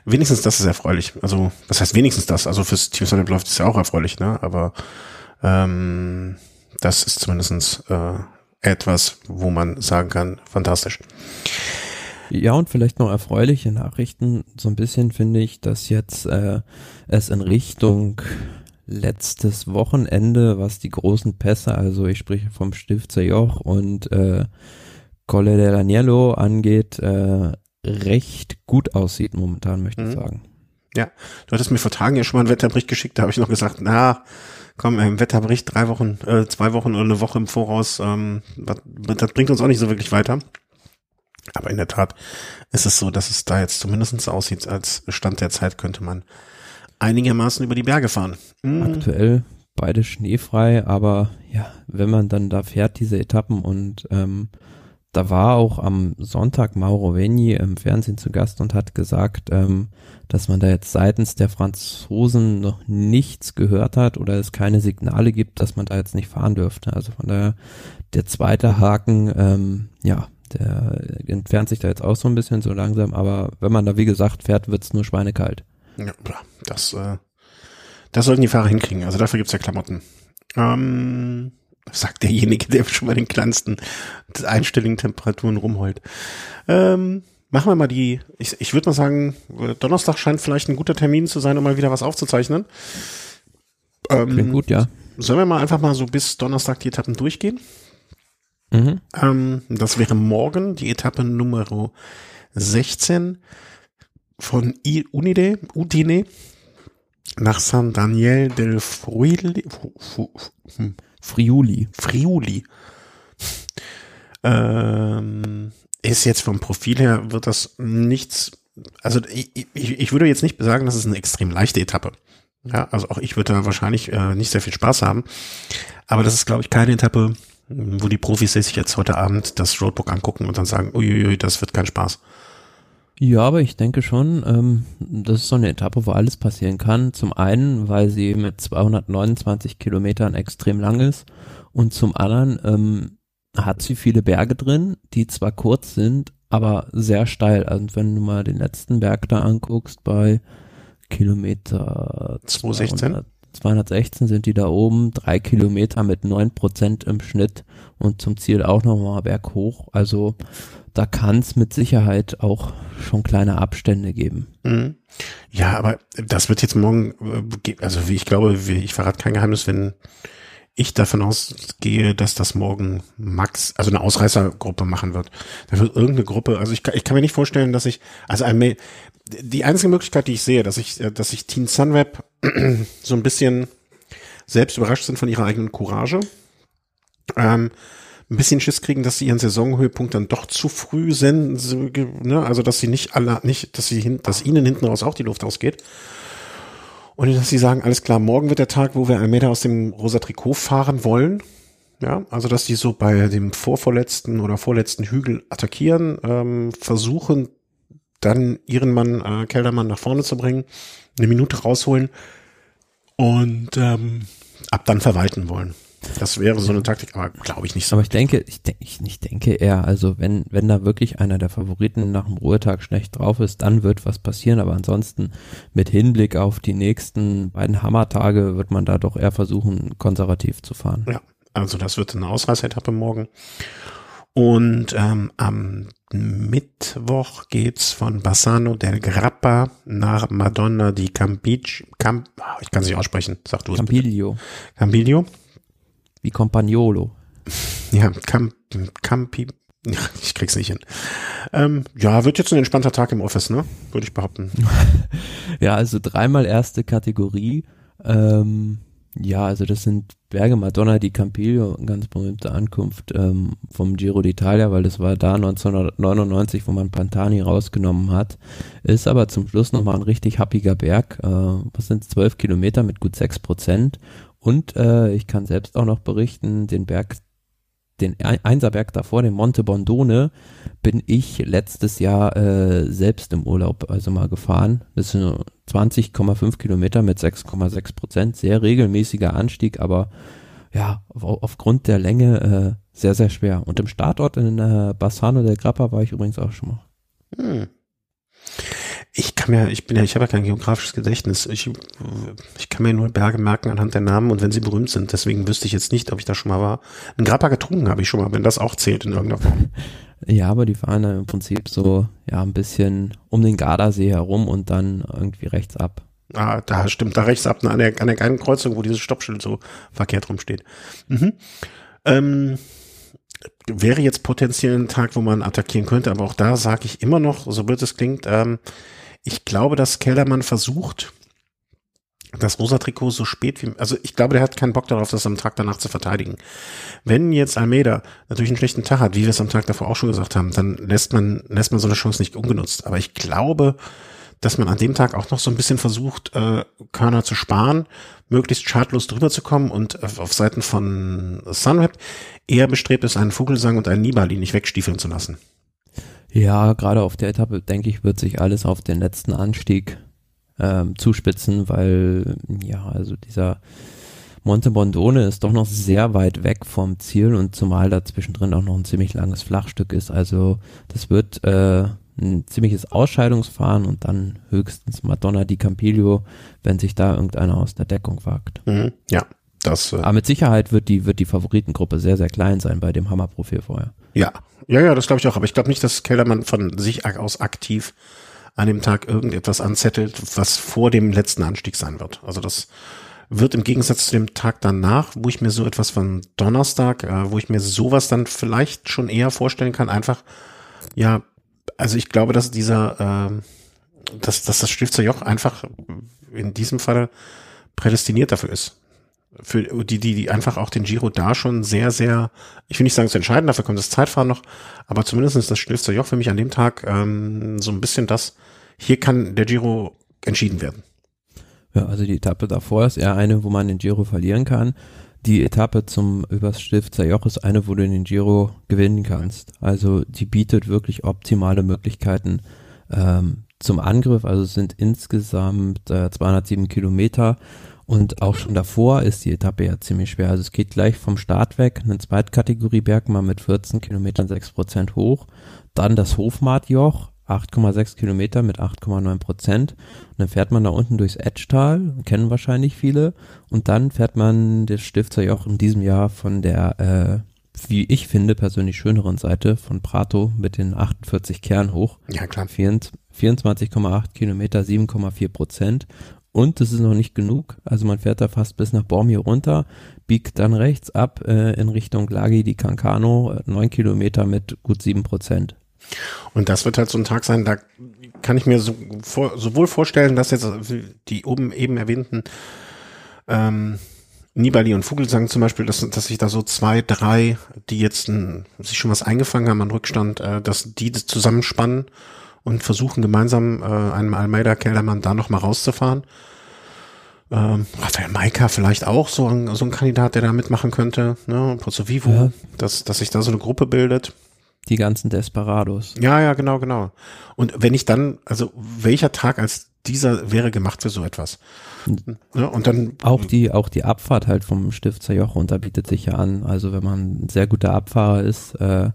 Speaker 1: Wenigstens das ist erfreulich. Also, was heißt wenigstens das? Also fürs Team Solid läuft es ja auch erfreulich, ne? Aber ähm, das ist zumindestens äh, etwas, wo man sagen kann, fantastisch.
Speaker 2: Ja, und vielleicht noch erfreuliche Nachrichten. So ein bisschen finde ich, dass jetzt äh, es in Richtung letztes Wochenende, was die großen Pässe, also ich spreche vom Stifter Joch und äh, Colle dell'Agnello angeht, äh, recht gut aussieht momentan, möchte mhm. ich sagen.
Speaker 1: Ja, du hattest mir vor Tagen ja schon mal einen Wetterbericht geschickt, da habe ich noch gesagt, na, komm, im Wetterbericht drei Wochen, äh, zwei Wochen oder eine Woche im Voraus, ähm, das bringt uns auch nicht so wirklich weiter. Aber in der Tat ist es so, dass es da jetzt zumindest aussieht, als Stand der Zeit könnte man einigermaßen über die Berge fahren.
Speaker 2: Mhm. Aktuell beide schneefrei, aber ja, wenn man dann da fährt, diese Etappen und ähm, da war auch am Sonntag Mauro Vegni im Fernsehen zu Gast und hat gesagt, ähm, dass man da jetzt seitens der Franzosen noch nichts gehört hat oder es keine Signale gibt, dass man da jetzt nicht fahren dürfte. Also von daher der zweite Haken, ähm, ja, der entfernt sich da jetzt auch so ein bisschen so langsam, aber wenn man da wie gesagt fährt, wird's nur schweinekalt.
Speaker 1: Ja, das, äh, das sollten die Fahrer hinkriegen. Also dafür gibt's ja Klamotten. Ähm, sagt derjenige, der schon bei den kleinsten einstelligen Temperaturen rumheult. Ähm, machen wir mal die, ich, ich würde mal sagen, Donnerstag scheint vielleicht ein guter Termin zu sein, um mal wieder was aufzuzeichnen.
Speaker 2: Ähm, Klingt gut, ja.
Speaker 1: Sollen wir mal einfach mal so bis Donnerstag die Etappen durchgehen? Mhm. Ähm, das wäre morgen die Etappe Nummer 16 von I Unide, Udine nach San Daniel del Friuli,
Speaker 2: hm. Friuli.
Speaker 1: Friuli. Ähm, ist jetzt vom Profil her, wird das nichts, also ich, ich, würde jetzt nicht sagen, das ist eine extrem leichte Etappe. Ja, also auch ich würde da wahrscheinlich äh, nicht sehr viel Spaß haben. Aber das ist, glaube ich, keine Etappe, wo die Profis sich jetzt heute Abend das Roadbook angucken und dann sagen, uiuiui, das wird kein Spaß.
Speaker 2: Ja, aber ich denke schon, ähm, das ist so eine Etappe, wo alles passieren kann. Zum einen, weil sie mit 229 Kilometern extrem lang ist und zum anderen ähm, hat sie viele Berge drin, die zwar kurz sind, aber sehr steil. Also wenn du mal den letzten Berg da anguckst, bei Kilometer
Speaker 1: 216,
Speaker 2: 216 sind die da oben, drei Kilometer mit neun Prozent im Schnitt und zum Ziel auch nochmal berghoch. Also da kann es mit Sicherheit auch schon kleine Abstände geben.
Speaker 1: Mhm. Ja, aber das wird jetzt morgen, äh, also ich glaube, ich verrate kein Geheimnis, wenn ich davon ausgehe, dass das morgen Max, also eine Ausreißergruppe machen wird. Da wird irgendeine Gruppe, also ich, ich kann mir nicht vorstellen, dass ich, also ein, die einzige Möglichkeit, die ich sehe, dass ich, äh, dass ich Teen Sunweb so ein bisschen selbst überrascht sind von ihrer eigenen Courage, ähm, ein bisschen Schiss kriegen, dass sie ihren Saisonhöhepunkt dann doch zu früh senden, ne? also dass sie nicht alle, nicht, dass sie hin, dass ihnen hinten raus auch die Luft ausgeht. Und dass sie sagen, alles klar, morgen wird der Tag, wo wir Almeida aus dem rosa Trikot fahren wollen. Ja, also dass die so bei dem vorvorletzten oder vorletzten Hügel attackieren, ähm, versuchen dann ihren Mann, äh, Keldermann nach vorne zu bringen, eine Minute rausholen und ähm, ab dann verwalten wollen. Das wäre so eine Taktik, aber glaube ich nicht so.
Speaker 2: Aber ich denke, ich denke, ich, ich denke eher, also wenn, wenn da wirklich einer der Favoriten nach dem Ruhetag schlecht drauf ist, dann wird was passieren, aber ansonsten mit Hinblick auf die nächsten beiden Hammertage wird man da doch eher versuchen, konservativ zu fahren.
Speaker 1: Ja, also das wird eine Ausreißetappe morgen. Und ähm, am Mittwoch geht's von Bassano del Grappa nach Madonna di Campic, Camp, ich kann es nicht aussprechen, sag du es
Speaker 2: Campiglio.
Speaker 1: Campiglio.
Speaker 2: Wie Compagnolo.
Speaker 1: Ja, Camp, Campi, ich krieg's nicht hin. Ähm, ja, wird jetzt ein entspannter Tag im Office, ne? Würde ich behaupten.
Speaker 2: ja, also dreimal erste Kategorie. Ähm, ja, also das sind Berge Madonna di Campiglio, ganz berühmte Ankunft ähm, vom Giro d'Italia, weil das war da 1999, wo man Pantani rausgenommen hat. Ist aber zum Schluss nochmal ein richtig happiger Berg. Äh, was sind zwölf Kilometer mit gut sechs Prozent und äh, ich kann selbst auch noch berichten, den Berg, den Einserberg davor, den Monte Bondone, bin ich letztes Jahr äh, selbst im Urlaub also mal gefahren. Das sind 20,5 Kilometer mit 6,6 Prozent. Sehr regelmäßiger Anstieg, aber ja, auf, aufgrund der Länge äh, sehr, sehr schwer. Und im Startort in äh, Bassano del Grappa war ich übrigens auch schon mal. Hm.
Speaker 1: Ich kann mir, ich bin ja, ich habe ja kein geografisches Gedächtnis. Ich, ich kann mir nur Berge merken anhand der Namen und wenn sie berühmt sind. Deswegen wüsste ich jetzt nicht, ob ich da schon mal war. Ein Grappa getrunken habe ich schon mal, wenn das auch zählt in irgendeiner Form.
Speaker 2: Ja, aber die fahren dann im Prinzip so, ja, ein bisschen um den Gardasee herum und dann irgendwie rechts ab.
Speaker 1: Ah, da stimmt, da rechts ab, an der, an der geilen Kreuzung, wo dieses Stoppschild so verkehrt rumsteht. Mhm. Ähm, wäre jetzt potenziell ein Tag, wo man attackieren könnte, aber auch da sage ich immer noch, so blöd es klingt, ähm, ich glaube, dass Kellermann versucht, das rosa Trikot so spät wie, also ich glaube, der hat keinen Bock darauf, das am Tag danach zu verteidigen. Wenn jetzt Almeida natürlich einen schlechten Tag hat, wie wir es am Tag davor auch schon gesagt haben, dann lässt man, lässt man so eine Chance nicht ungenutzt. Aber ich glaube, dass man an dem Tag auch noch so ein bisschen versucht, äh, Körner zu sparen, möglichst schadlos drüber zu kommen und auf Seiten von Sunweb eher bestrebt ist, einen Vogelsang und einen Nibali nicht wegstiefeln zu lassen.
Speaker 2: Ja, gerade auf der Etappe, denke ich, wird sich alles auf den letzten Anstieg ähm, zuspitzen, weil ja, also dieser Monte Bondone ist doch noch sehr weit weg vom Ziel und zumal da zwischendrin auch noch ein ziemlich langes Flachstück ist. Also das wird äh, ein ziemliches Ausscheidungsfahren und dann höchstens Madonna di Campiglio, wenn sich da irgendeiner aus der Deckung wagt.
Speaker 1: Mhm, ja, das.
Speaker 2: Äh Aber mit Sicherheit wird die wird die Favoritengruppe sehr sehr klein sein bei dem Hammerprofil vorher.
Speaker 1: Ja, ja, ja, das glaube ich auch. Aber ich glaube nicht, dass Kellermann von sich aus aktiv an dem Tag irgendetwas anzettelt, was vor dem letzten Anstieg sein wird. Also das wird im Gegensatz zu dem Tag danach, wo ich mir so etwas von Donnerstag, äh, wo ich mir sowas dann vielleicht schon eher vorstellen kann, einfach, ja, also ich glaube, dass dieser, äh, dass, dass das Stifter Joch einfach in diesem Fall prädestiniert dafür ist für die, die, die einfach auch den Giro da schon sehr, sehr, ich will nicht sagen zu entscheiden, dafür kommt das Zeitfahren noch, aber zumindest ist das Stilfster Joch für mich an dem Tag ähm, so ein bisschen das, hier kann der Giro entschieden werden.
Speaker 2: Ja, also die Etappe davor ist eher eine, wo man den Giro verlieren kann. Die Etappe zum übers Stifter Joch ist eine, wo du den Giro gewinnen kannst. Also die bietet wirklich optimale Möglichkeiten, Ähm, zum Angriff, also es sind insgesamt äh, 207 Kilometer und auch schon davor ist die Etappe ja ziemlich schwer. Also es geht gleich vom Start weg, eine Zweitkategorie Bergmann mit 14 Kilometern 6 Prozent hoch, dann das Hofmartjoch, 8,6 Kilometer mit 8,9 Prozent. Und dann fährt man da unten durchs Edgetal, kennen wahrscheinlich viele. Und dann fährt man das Stifterjoch in diesem Jahr von der, äh, wie ich finde, persönlich schöneren Seite von Prato mit den 48 Kern hoch.
Speaker 1: Ja, klar.
Speaker 2: 24,8 Kilometer, 7,4 Prozent. Und das ist noch nicht genug. Also man fährt da fast bis nach Bormio runter, biegt dann rechts ab äh, in Richtung Lagi di Cancano, neun Kilometer mit gut sieben Prozent.
Speaker 1: Und das wird halt so ein Tag sein, da kann ich mir so vor, sowohl vorstellen, dass jetzt die oben eben erwähnten ähm, Nibali und Vogelsang zum Beispiel, dass, dass sich da so zwei, drei, die jetzt ein, sich schon was eingefangen haben an Rückstand, äh, dass die das zusammenspannen und versuchen gemeinsam äh, einem Almeida Kellermann da nochmal rauszufahren. Ähm, Rafael Maika vielleicht auch so ein, so ein Kandidat, der da mitmachen könnte, ne? Pozzo Vivo, ja. dass, dass sich da so eine Gruppe bildet.
Speaker 2: Die ganzen Desperados.
Speaker 1: Ja, ja, genau, genau. Und wenn ich dann, also welcher Tag als dieser wäre gemacht für so etwas?
Speaker 2: Ja, und dann auch die auch die Abfahrt halt vom Stifter Joch runter bietet sich ja an. Also wenn man ein sehr guter Abfahrer ist, äh,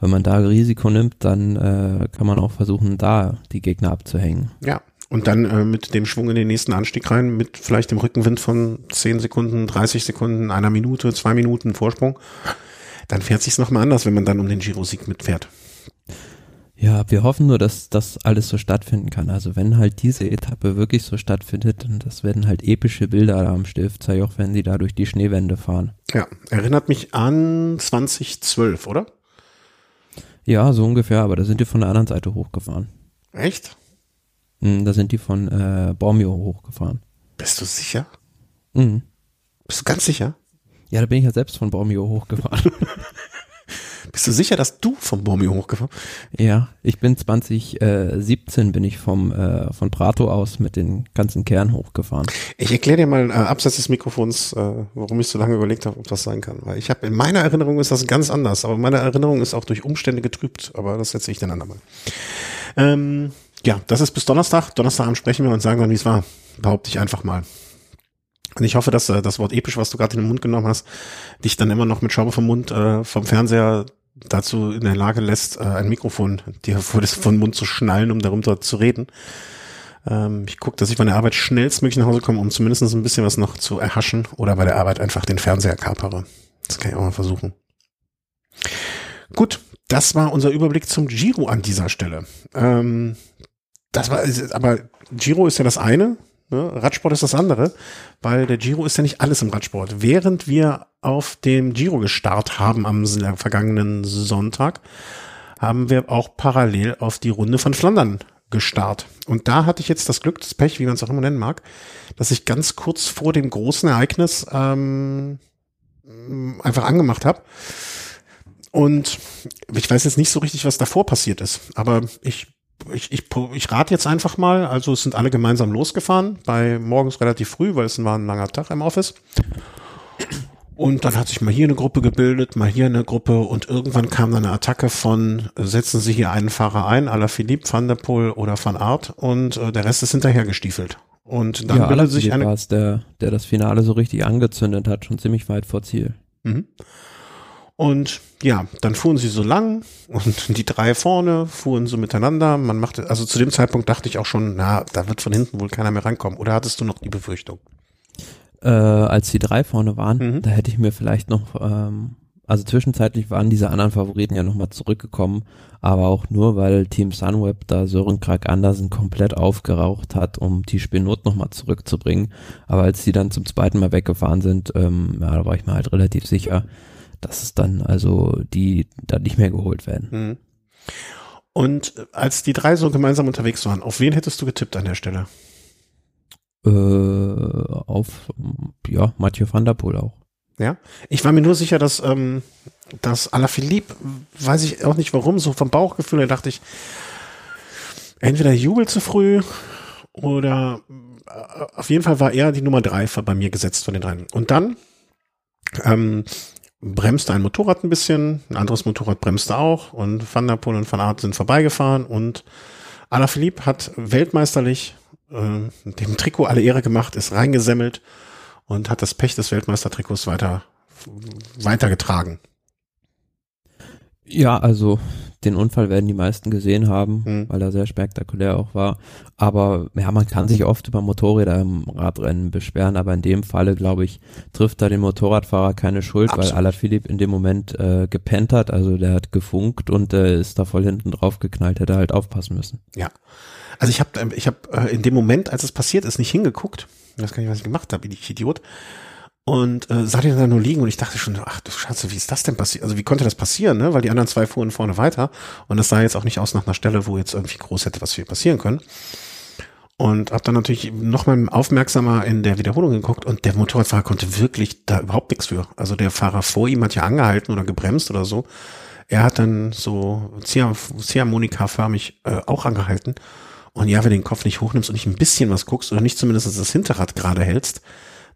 Speaker 2: wenn man da Risiko nimmt, dann äh, kann man auch versuchen, da die Gegner abzuhängen.
Speaker 1: Ja, und dann äh, mit dem Schwung in den nächsten Anstieg rein, mit vielleicht dem Rückenwind von 10 Sekunden, 30 Sekunden, einer Minute, zwei Minuten Vorsprung, dann fährt sich's nochmal anders, wenn man dann um den Giro-Sieg mitfährt.
Speaker 2: Ja, wir hoffen nur, dass das alles so stattfinden kann. Also wenn halt diese Etappe wirklich so stattfindet, dann das werden halt epische Bilder am Stiftsjoch, wenn sie da durch die Schneewände fahren.
Speaker 1: Ja, erinnert mich an 2012, oder?
Speaker 2: Ja, so ungefähr, aber da sind die von der anderen Seite hochgefahren.
Speaker 1: Echt?
Speaker 2: Mhm, da sind die von äh, Bormio hochgefahren.
Speaker 1: Bist du sicher?
Speaker 2: Mhm.
Speaker 1: Bist du ganz sicher?
Speaker 2: Ja, da bin ich ja selbst von Bormio hochgefahren.
Speaker 1: Bist du sicher, dass du vom Bormio hochgefahren
Speaker 2: Ja, ich bin 2017 bin ich vom äh, von Prato aus mit den ganzen Kern hochgefahren.
Speaker 1: Ich erkläre dir mal äh, abseits des Mikrofons, äh, warum ich so lange überlegt habe, ob das sein kann. Weil ich habe in meiner Erinnerung ist das ganz anders, aber meine Erinnerung ist auch durch Umstände getrübt, aber das erzähle ich dann andermal. Ähm, ja, das ist bis Donnerstag. Donnerstagabend sprechen wir und sagen dann, wie es war. Behaupte ich einfach mal. Und ich hoffe, dass äh, das Wort episch, was du gerade in den Mund genommen hast, dich dann immer noch mit Schaube vom Mund äh, vom Fernseher dazu in der Lage lässt, äh, ein Mikrofon dir vor das von Mund zu schnallen, um darunter zu reden. Ähm, ich gucke, dass ich bei der Arbeit schnellstmöglich nach Hause komme, um zumindest ein bisschen was noch zu erhaschen oder bei der Arbeit einfach den Fernseher kapere. Das kann ich auch mal versuchen. Gut, das war unser Überblick zum Giro an dieser Stelle. Ähm, das war, aber Giro ist ja das eine, Ne? Radsport ist das andere, weil der Giro ist ja nicht alles im Radsport. Während wir auf dem Giro gestartet haben am vergangenen Sonntag, haben wir auch parallel auf die Runde von Flandern gestartet. Und da hatte ich jetzt das Glück, das Pech, wie man es auch immer nennen mag, dass ich ganz kurz vor dem großen Ereignis ähm, einfach angemacht habe. Und ich weiß jetzt nicht so richtig, was davor passiert ist, aber ich ich, ich, ich rate jetzt einfach mal, also es sind alle gemeinsam losgefahren, bei morgens relativ früh, weil es war ein langer Tag im Office. Und dann hat sich mal hier eine Gruppe gebildet, mal hier eine Gruppe und irgendwann kam dann eine Attacke von, setzen Sie hier einen Fahrer ein, à la Philippe, Van der Poel oder Van Art und äh, der Rest ist hinterhergestiefelt. Und dann
Speaker 2: ja, bildet sich eine... Der, der das Finale so richtig angezündet hat, schon ziemlich weit vor Ziel.
Speaker 1: Mhm. Und ja, dann fuhren sie so lang und die drei vorne fuhren so miteinander. Man machte, also zu dem Zeitpunkt dachte ich auch schon, na, da wird von hinten wohl keiner mehr rankommen. Oder hattest du noch die Befürchtung?
Speaker 2: Äh, als die drei vorne waren, mhm. da hätte ich mir vielleicht noch, ähm, also zwischenzeitlich waren diese anderen Favoriten ja nochmal zurückgekommen, aber auch nur, weil Team Sunweb da Sören Krag Andersen komplett aufgeraucht hat, um die Spinot nochmal zurückzubringen. Aber als die dann zum zweiten Mal weggefahren sind, ähm, ja, da war ich mir halt relativ sicher, dass es dann also die da nicht mehr geholt werden. Mhm.
Speaker 1: Und als die drei so gemeinsam unterwegs waren, auf wen hättest du getippt an der Stelle?
Speaker 2: Äh, auf ja Mathieu van der Poel auch.
Speaker 1: Ja, ich war mir nur sicher, dass ähm, dass Alaphilippe, weiß ich auch nicht warum, so vom Bauchgefühl, da dachte ich, entweder jubelt zu früh oder äh, auf jeden Fall war er die Nummer drei bei mir gesetzt von den dreien. Und dann ähm, bremste ein Motorrad ein bisschen, ein anderes Motorrad bremste auch und Van der Poel und Van Aert sind vorbeigefahren und Alaphilippe hat weltmeisterlich äh, dem Trikot alle Ehre gemacht, ist reingesemmelt und hat das Pech des Weltmeistertrikots weiter weitergetragen.
Speaker 2: Ja, also den Unfall werden die meisten gesehen haben,
Speaker 1: Mhm.
Speaker 2: weil er sehr spektakulär auch war. Aber ja, man kann sich oft über Motorräder im Radrennen beschweren, aber in dem Falle, glaube ich, trifft da den Motorradfahrer keine Schuld,
Speaker 1: Absolut.
Speaker 2: weil Alaphilippe in dem Moment äh, gepennt hat, also der hat gefunkt und äh, ist da voll hinten drauf geknallt, hätte halt aufpassen müssen.
Speaker 1: Ja. Also ich habe ich hab, äh, in dem Moment, als es passiert ist, nicht hingeguckt. Ich weiß gar nicht, was ich gemacht habe, ich Idiot. Und äh, sah den da nur liegen und ich dachte schon, ach du Scheiße, wie ist das denn passiert? Also wie konnte das passieren, ne? Weil die anderen zwei fuhren vorne weiter und das sah jetzt auch nicht aus nach einer Stelle, wo jetzt irgendwie groß hätte was viel passieren können. Und habe dann natürlich noch mal aufmerksamer in der Wiederholung geguckt und der Motorradfahrer konnte wirklich da überhaupt nichts für. Also der Fahrer vor ihm hat ja angehalten oder gebremst oder so. Er hat dann so Zieh- Ziehharmonika-förmig äh, auch angehalten. Und ja, wenn du den Kopf nicht hochnimmst und nicht ein bisschen was guckst oder nicht zumindest das Hinterrad gerade hältst,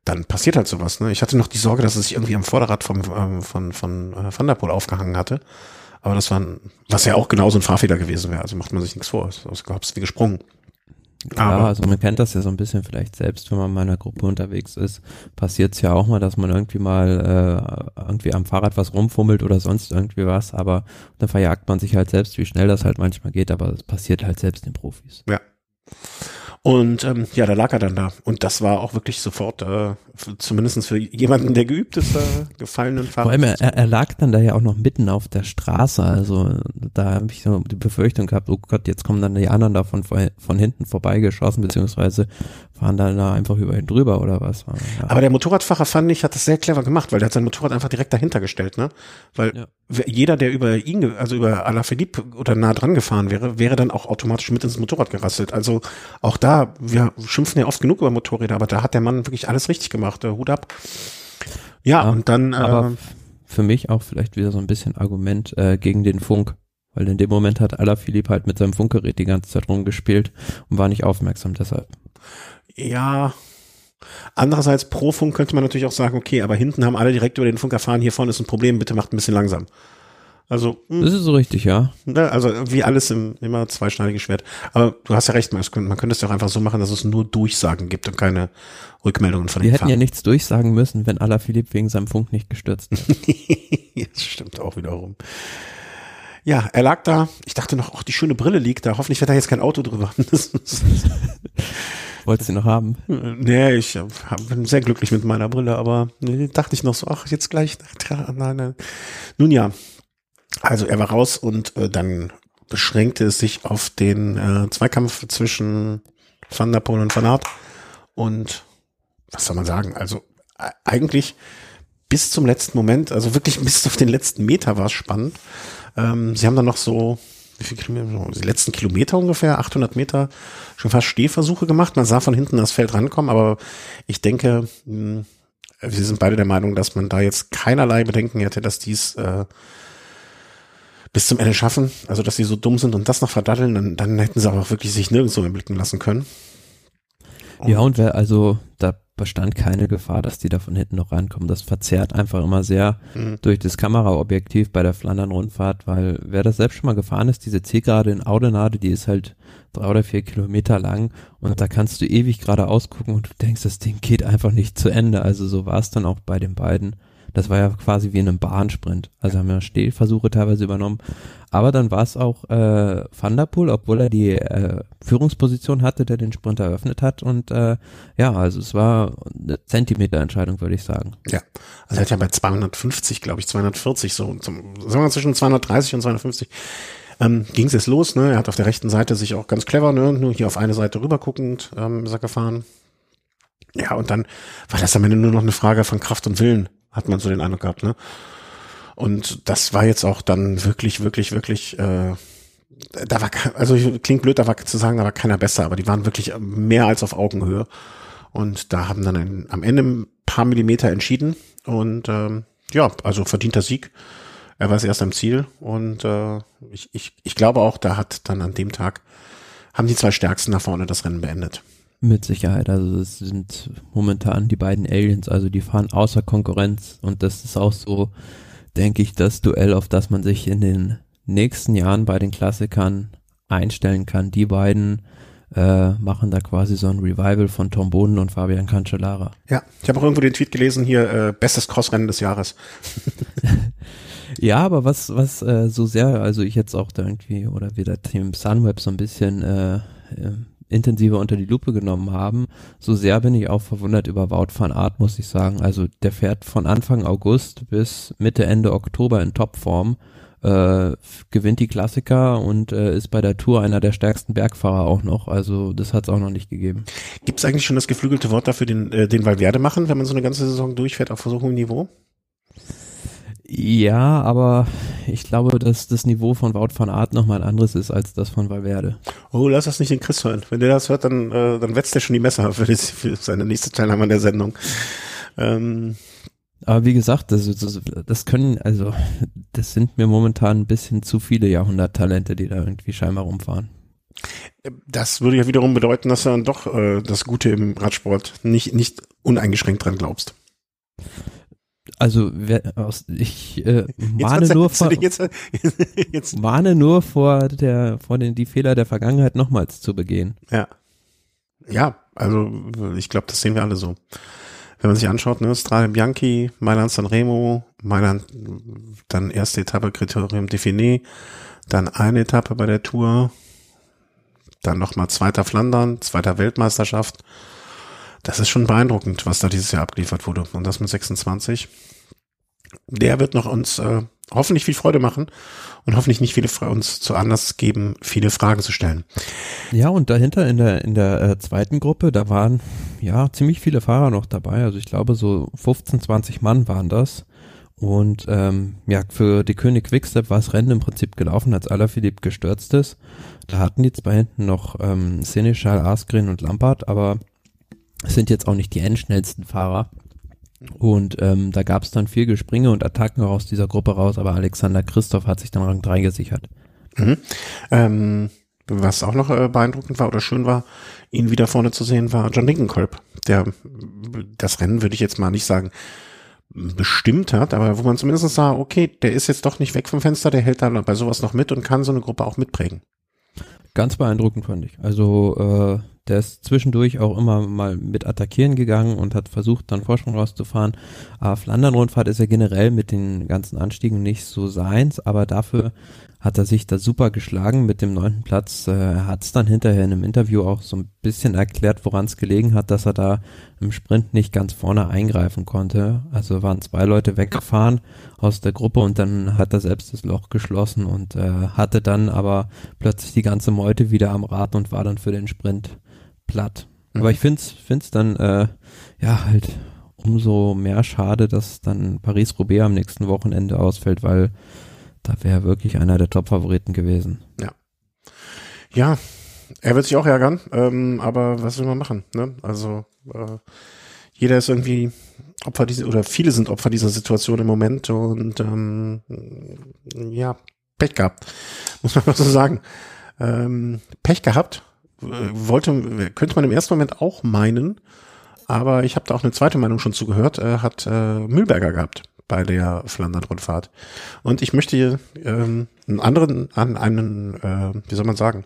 Speaker 1: dann passiert halt sowas. Ne? Ich hatte noch die Sorge, dass es sich irgendwie am Vorderrad vom, ähm, von, von äh, Van der Poel aufgehangen hatte. Aber das war, ein, was ja auch genauso ein Fahrfehler gewesen wäre. Also macht man sich nichts vor. Es ist wie gesprungen.
Speaker 2: Ja,
Speaker 1: Aber-
Speaker 2: also man kennt das ja so ein bisschen vielleicht selbst, wenn man in einer Gruppe unterwegs ist, passiert es ja auch mal, dass man irgendwie mal äh, irgendwie am Fahrrad was rumfummelt oder sonst irgendwie was, aber dann verjagt man sich halt selbst, wie schnell das halt manchmal geht, aber es passiert halt selbst den Profis.
Speaker 1: Ja. Und ähm, ja, da lag er dann da. Und das war auch wirklich sofort, äh, zumindest für jemanden, der geübt ist, äh, gefallenen Fahrer.
Speaker 2: Vor allem, er, er lag dann da ja auch noch mitten auf der Straße, also da habe ich so die Befürchtung gehabt, oh Gott, jetzt kommen dann die anderen da von, von hinten vorbeigeschossen, beziehungsweise fahren dann da einfach über ihn drüber oder was. Ja.
Speaker 1: Aber der Motorradfahrer fand ich, hat das sehr clever gemacht, weil der hat sein Motorrad einfach direkt dahinter gestellt, ne? Weil
Speaker 2: Ja.
Speaker 1: jeder, der über ihn, also über Alaphilippe oder nah dran gefahren wäre, wäre dann auch automatisch mit ins Motorrad gerasselt. Also auch da, wir schimpfen ja oft genug über Motorräder, aber da hat der Mann wirklich alles richtig gemacht. Äh, Hut ab. Ja,
Speaker 2: Ja,
Speaker 1: und dann,
Speaker 2: Aber
Speaker 1: äh,
Speaker 2: für mich auch vielleicht wieder so ein bisschen Argument äh, gegen den Funk. Weil in dem Moment hat Alaphilippe halt mit seinem Funkgerät die ganze Zeit rumgespielt und war nicht aufmerksam deshalb.
Speaker 1: ja. Andererseits pro Funk könnte man natürlich auch sagen, okay, aber hinten haben alle direkt über den Funk erfahren, hier vorne ist ein Problem, bitte macht ein bisschen langsam. Also, hm,
Speaker 2: Das ist so richtig, ja.
Speaker 1: Ne, also wie alles im immer zweischneidiges Schwert. Aber du hast ja recht, man könnte, man könnte es ja auch einfach so machen, dass es nur Durchsagen gibt und keine Rückmeldungen von
Speaker 2: Wir
Speaker 1: den
Speaker 2: hätten ja
Speaker 1: Fahrern.
Speaker 2: nichts durchsagen müssen, wenn Alaphilippe wegen seinem Funk nicht gestürzt wäre.
Speaker 1: das stimmt auch wiederum. Ja, er lag da. Ich dachte noch, ach, die schöne Brille liegt da. Hoffentlich fährt da jetzt kein Auto drüber.
Speaker 2: Wolltest du noch haben?
Speaker 1: nee, ich hab- bin sehr glücklich mit meiner Brille, aber nee, dachte ich noch so, ach, jetzt gleich. Nein, nein. Nun ja, also er war raus und äh, dann beschränkte es sich auf den äh, Zweikampf zwischen Van der Poel und Van Aert. Und was soll man sagen? Also äh, eigentlich bis zum letzten Moment, also wirklich bis auf den letzten Meter war es spannend. Ähm, sie haben dann noch so, wie viel Kilometer, die letzten Kilometer ungefähr, 800 Meter, schon fast Stehversuche gemacht. Man sah von hinten das Feld rankommen, aber ich denke, mh, wir sind beide der Meinung, dass man da jetzt keinerlei Bedenken hätte, dass dies äh, bis zum Ende schaffen. Also, dass sie so dumm sind und das noch verdaddeln, dann, dann hätten sie aber auch wirklich sich nirgendwo mehr blicken lassen können.
Speaker 2: Ja, und wer, also da bestand keine Gefahr, dass die da von hinten noch rankommen. Das verzerrt einfach immer sehr
Speaker 1: Mhm.
Speaker 2: durch das Kameraobjektiv bei der Flandern-Rundfahrt, weil wer das selbst schon mal gefahren ist, diese Zielgerade in Audenade, die ist halt drei oder vier Kilometer lang und da kannst du ewig gerade ausgucken und du denkst, das Ding geht einfach nicht zu Ende. Also so war es dann auch bei den beiden. Das war ja quasi wie in einem Bahnsprint. Also haben ja Stehversuche teilweise übernommen. Aber dann war es auch äh, Van der Poel, obwohl er die äh, Führungsposition hatte, der den Sprint eröffnet hat. Und äh, ja, also es war eine Zentimeterentscheidung, würde ich sagen.
Speaker 1: Ja, also er hat ja bei 250, glaube ich, 240, so zum, sagen wir zwischen 230 und 250 ähm, ging es jetzt los. Ne? Er hat auf der rechten Seite sich auch ganz clever, ne? nur hier auf eine Seite rüberguckend ähm, ist er gefahren. Ja, und dann war das am Ende nur noch eine Frage von Kraft und Willen, hat man so den Eindruck gehabt. Ne? Und das war jetzt auch dann wirklich, wirklich, wirklich, äh, da war, also klingt blöd, da war zu sagen, da war keiner besser, aber die waren wirklich mehr als auf Augenhöhe. Und da haben dann ein, am Ende ein paar Millimeter entschieden. Und ähm, ja, also verdienter Sieg. Er war es erst am Ziel. Und äh, ich, ich, ich glaube auch, da hat dann an dem Tag, haben die zwei Stärksten nach vorne das Rennen beendet.
Speaker 2: Mit Sicherheit. Also es sind momentan die beiden Aliens, also die fahren außer Konkurrenz. Und das ist auch so, denke ich, das Duell, auf das man sich in den nächsten Jahren bei den Klassikern einstellen kann. Die beiden äh, machen da quasi so ein Revival von Tom Boden und Fabian Cancellara.
Speaker 1: Ja, ich habe auch irgendwo den Tweet gelesen hier, äh, bestes Crossrennen des Jahres.
Speaker 2: ja, aber was, was äh, so sehr, also ich jetzt auch da irgendwie, oder wir da Team Sunweb so ein bisschen äh, äh, intensiver unter die Lupe genommen haben, so sehr bin ich auch verwundert über Wout van Art, muss ich sagen. Also der fährt von Anfang August bis Mitte, Ende Oktober in Topform äh, gewinnt die Klassiker und äh, ist bei der Tour einer der stärksten Bergfahrer auch noch. Also das hat es auch noch nicht gegeben.
Speaker 1: Gibt es eigentlich schon das geflügelte Wort dafür, den, äh, den Valverde machen, wenn man so eine ganze Saison durchfährt auf so hohem Niveau?
Speaker 2: Ja, aber ich glaube, dass das Niveau von Wout van Art nochmal ein anderes ist als das von Valverde.
Speaker 1: Oh, lass das nicht den Chris hören. Wenn der das hört, dann, äh, dann wetzt er schon die Messer für, das, für seine nächste Teilnahme an der Sendung. Ähm,
Speaker 2: aber wie gesagt, das, das, das können, also das sind mir momentan ein bisschen zu viele Jahrhunderttalente, die da irgendwie scheinbar rumfahren.
Speaker 1: Das würde ja wiederum bedeuten, dass du dann doch äh, das Gute im Radsport nicht, nicht uneingeschränkt dran glaubst.
Speaker 2: Also wer, aus, ich äh, mahne nur vor, jetzt, jetzt. mahne nur vor der vor den die Fehler der Vergangenheit nochmals zu begehen.
Speaker 1: Ja, ja, also ich glaube, das sehen wir alle so wenn man sich anschaut, ne, Strade Bianchi, Mailand Sanremo, Mailand, dann erste Etappe Kriterium Dauphiné, dann eine Etappe bei der Tour, dann nochmal zweiter Flandern, zweiter Weltmeisterschaft. Das ist schon beeindruckend, was da dieses Jahr abgeliefert wurde. Und das mit 26. Der wird noch uns äh, hoffentlich viel Freude machen und hoffentlich nicht viele uns zu Anlass geben, viele Fragen zu stellen.
Speaker 2: Ja, und dahinter in der in der äh, zweiten Gruppe, da waren ja ziemlich viele Fahrer noch dabei. Also ich glaube so 15, 20 Mann waren das. Und ähm, ja, für die König Quickstep war das Rennen im Prinzip gelaufen, als Alaphilippe gestürzt ist. Da hatten die zwei hinten noch ähm, Seneschal, Askren und Lampard, aber sind jetzt auch nicht die endschnellsten Fahrer. Und ähm, da gab es dann viel Gespringe und Attacken aus dieser Gruppe raus, aber Alexander Christoph hat sich dann Rang 3 gesichert.
Speaker 1: Mhm. Ähm, was auch noch äh, beeindruckend war oder schön war, ihn wieder vorne zu sehen, war John Linkenkolb. Der das Rennen würde ich jetzt mal nicht sagen bestimmt hat, aber wo man zumindest sah, okay, der ist jetzt doch nicht weg vom Fenster, der hält da bei sowas noch mit und kann so eine Gruppe auch mitprägen.
Speaker 2: Ganz beeindruckend fand ich. Also äh, der ist zwischendurch auch immer mal mit attackieren gegangen und hat versucht, dann Vorsprung rauszufahren. Aber Flandern-Rundfahrt ist ja generell mit den ganzen Anstiegen nicht so seins, aber dafür hat er sich da super geschlagen mit dem neunten Platz. Äh, er hat es dann hinterher in einem Interview auch so ein bisschen erklärt, woran es gelegen hat, dass er da im Sprint nicht ganz vorne eingreifen konnte. Also waren zwei Leute weggefahren aus der Gruppe und dann hat er selbst das Loch geschlossen und äh, hatte dann aber plötzlich die ganze Meute wieder am Rad und war dann für den Sprint platt. Mhm. Aber ich finde es dann äh, ja halt umso mehr schade, dass dann Paris-Roubaix am nächsten Wochenende ausfällt, weil da wäre wirklich einer der Top-Favoriten gewesen.
Speaker 1: Ja. Ja, er wird sich auch ärgern, ähm, aber was will man machen? Ne? Also äh, jeder ist irgendwie Opfer dieser, oder viele sind Opfer dieser Situation im Moment und ähm, ja, Pech gehabt, muss man mal so sagen. Ähm, Pech gehabt, wollte, könnte man im ersten Moment auch meinen, aber ich habe da auch eine zweite Meinung schon zugehört, äh, hat äh, Mühlberger gehabt bei der Flandern-Rundfahrt. Und ich möchte hier ähm, einen anderen, an einen, äh, wie soll man sagen,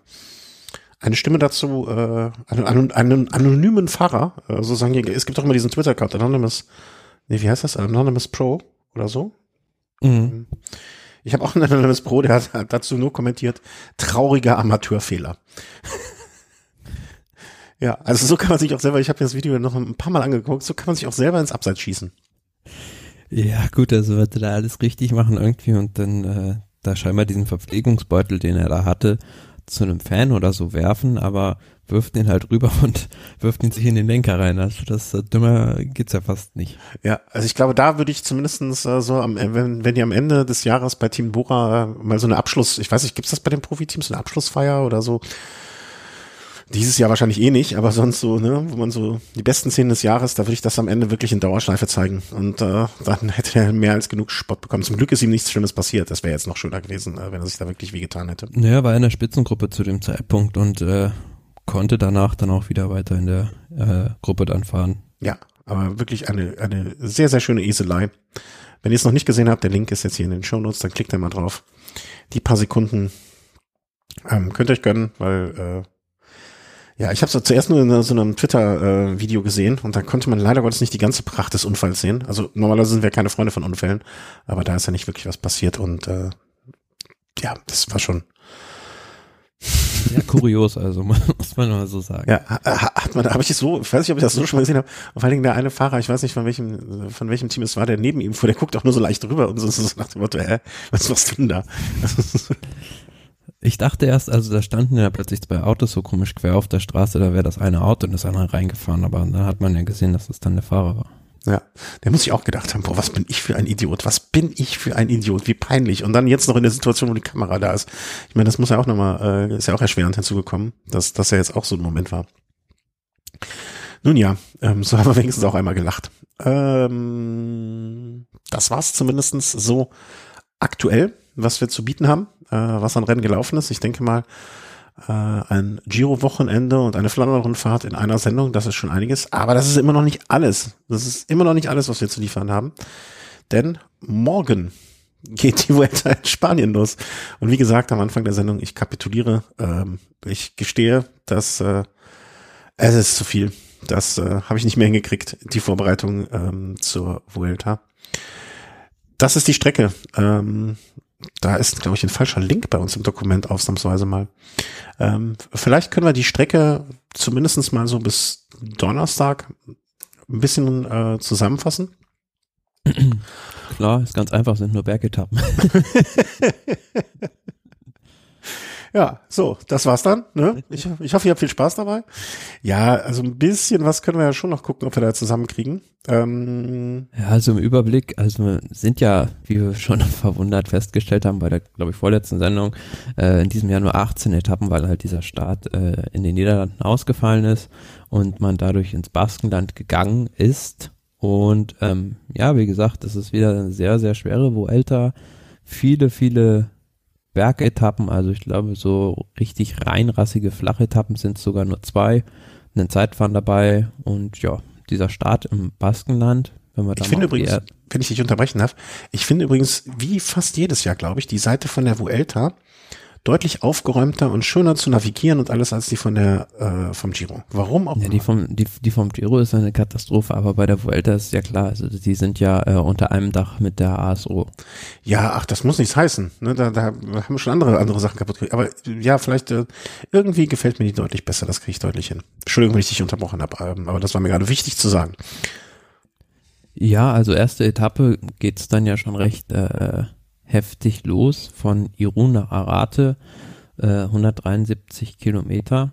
Speaker 1: eine Stimme dazu, äh, einen, einen anonymen Fahrer, äh, so sagen, es gibt auch immer diesen Twitter-Account, Anonymous, nee, wie heißt das? Anonymous Pro oder so? Mhm. Ich habe auch einen Anonymous Pro, der hat dazu nur kommentiert, trauriger Amateurfehler. Ja, also so kann man sich auch selber, ich habe das Video noch ein paar Mal angeguckt, so kann man sich auch selber ins Abseits schießen.
Speaker 2: Ja, gut, also wird er da alles richtig machen irgendwie und dann äh, da scheinbar diesen Verpflegungsbeutel, den er da hatte, zu einem Fan oder so werfen, aber wirft den halt rüber und wirft ihn sich in den Lenker rein. Also das äh, dümmer geht's ja fast nicht.
Speaker 1: Ja, also ich glaube, da würde ich zumindestens äh, so am, wenn, wenn die am Ende des Jahres bei Team Bora äh, mal so eine Abschluss, ich weiß nicht, gibt's das bei den Profiteams, so eine Abschlussfeier oder so, dieses Jahr wahrscheinlich eh nicht, aber sonst so, ne, wo man so die besten Szenen des Jahres, da würde ich das am Ende wirklich in Dauerschleife zeigen. Und äh, dann hätte er mehr als genug Spott bekommen. Zum Glück ist ihm nichts Schlimmes passiert. Das wäre jetzt noch schöner gewesen, äh, wenn er sich da wirklich wehgetan hätte.
Speaker 2: Naja, war in der Spitzengruppe zu dem Zeitpunkt und äh, konnte danach dann auch wieder weiter in der äh, Gruppe dann fahren.
Speaker 1: Ja, aber wirklich eine, eine sehr, sehr schöne Eselei. Wenn ihr es noch nicht gesehen habt, der Link ist jetzt hier in den Show Notes, dann klickt da mal drauf. Die paar Sekunden Ähm, könnt ihr euch gönnen, weil äh, ja, ich habe es zuerst nur in so einem Twitter-Video äh, gesehen und da konnte man leider Gottes nicht die ganze Pracht des Unfalls sehen. Also normalerweise sind wir keine Freunde von Unfällen, aber da ist ja nicht wirklich was passiert und äh, ja, das war schon
Speaker 2: ja, kurios, also muss man mal so sagen.
Speaker 1: Ja, hat man, habe ich es so, ich weiß nicht, ob ich das so schon mal gesehen habe. vor allen Dingen der eine Fahrer, ich weiß nicht von welchem, von welchem Team es war, der neben ihm fuhr, der guckt auch nur so leicht drüber und so, so nach dem Motto, hä, was machst du denn da?
Speaker 2: Ich dachte erst, also da standen ja plötzlich zwei Autos so komisch quer auf der Straße, da wäre das eine Auto und das andere reingefahren, aber da hat man ja gesehen, dass das dann der Fahrer war.
Speaker 1: Ja, der muss sich auch gedacht haben, boah, was bin ich für ein Idiot, was bin ich für ein Idiot, wie peinlich. Und dann jetzt noch in der Situation, wo die Kamera da ist. Ich meine, das muss ja auch nochmal, äh, ist ja auch erschwerend hinzugekommen, dass das ja jetzt auch so ein Moment war. Nun ja, ähm, so haben wir wenigstens auch einmal gelacht. Ähm, das war's zumindestens so aktuell, was wir zu bieten haben äh, was an Rennen gelaufen ist. Ich denke mal, äh, ein Giro-Wochenende und eine Flandern-Rundfahrt in einer Sendung, das ist schon einiges. Aber das ist immer noch nicht alles. Das ist immer noch nicht alles, was wir zu liefern haben. Denn morgen geht die Vuelta in Spanien los. Und wie gesagt, am Anfang der Sendung, ich kapituliere. Ähm, ich gestehe, dass äh, es ist zu viel. Das äh, habe ich nicht mehr hingekriegt, die Vorbereitung ähm, zur Vuelta. Das ist die Strecke. Ähm, da ist, glaube ich, ein falscher Link bei uns im Dokument ausnahmsweise mal. Ähm, vielleicht können wir die Strecke zumindestens mal so bis Donnerstag ein bisschen äh, zusammenfassen.
Speaker 2: Klar, ist ganz einfach, sind nur Bergetappen.
Speaker 1: Ja, so, das war's dann. Ne? Ich, ich hoffe, ihr habt viel Spaß dabei. Ja, also ein bisschen was können wir ja schon noch gucken, ob wir da zusammenkriegen. Ähm,
Speaker 2: ja, also im Überblick, also wir sind ja, wie wir schon verwundert festgestellt haben bei der, glaube ich, vorletzten Sendung, äh, in diesem Jahr nur 18 Etappen, weil halt dieser Start äh, in den Niederlanden ausgefallen ist und man dadurch ins Baskenland gegangen ist. Und ähm, ja, wie gesagt, das ist wieder eine sehr, sehr schwere wo älter Viele, viele Bergetappen, also ich glaube, so richtig reinrassige Flachetappen sind sogar nur zwei. Ein Zeitfahren dabei und ja, dieser Start im Baskenland, wenn wir da
Speaker 1: Ich finde übrigens, wenn ich dich unterbrechen darf, ich finde übrigens, wie fast jedes Jahr, glaube ich, die Seite von der Vuelta deutlich aufgeräumter und schöner zu navigieren und alles als die von der äh, vom Giro. Warum auch?
Speaker 2: Ja, die vom die, die vom Giro ist eine Katastrophe, aber bei der Vuelta ist ja klar, also die sind ja äh, unter einem Dach mit der ASO.
Speaker 1: Ja, ach, das muss nichts heißen. Ne, da, da haben wir schon andere andere Sachen kaputt gekriegt. Aber ja, vielleicht äh, irgendwie gefällt mir die deutlich besser. Das kriege ich deutlich hin. Entschuldigung, wenn ich dich unterbrochen habe, ähm, aber das war mir gerade wichtig zu sagen.
Speaker 2: Ja, also erste Etappe geht's dann ja schon recht äh, heftig los von Irun nach Arate, äh, 173 Kilometer.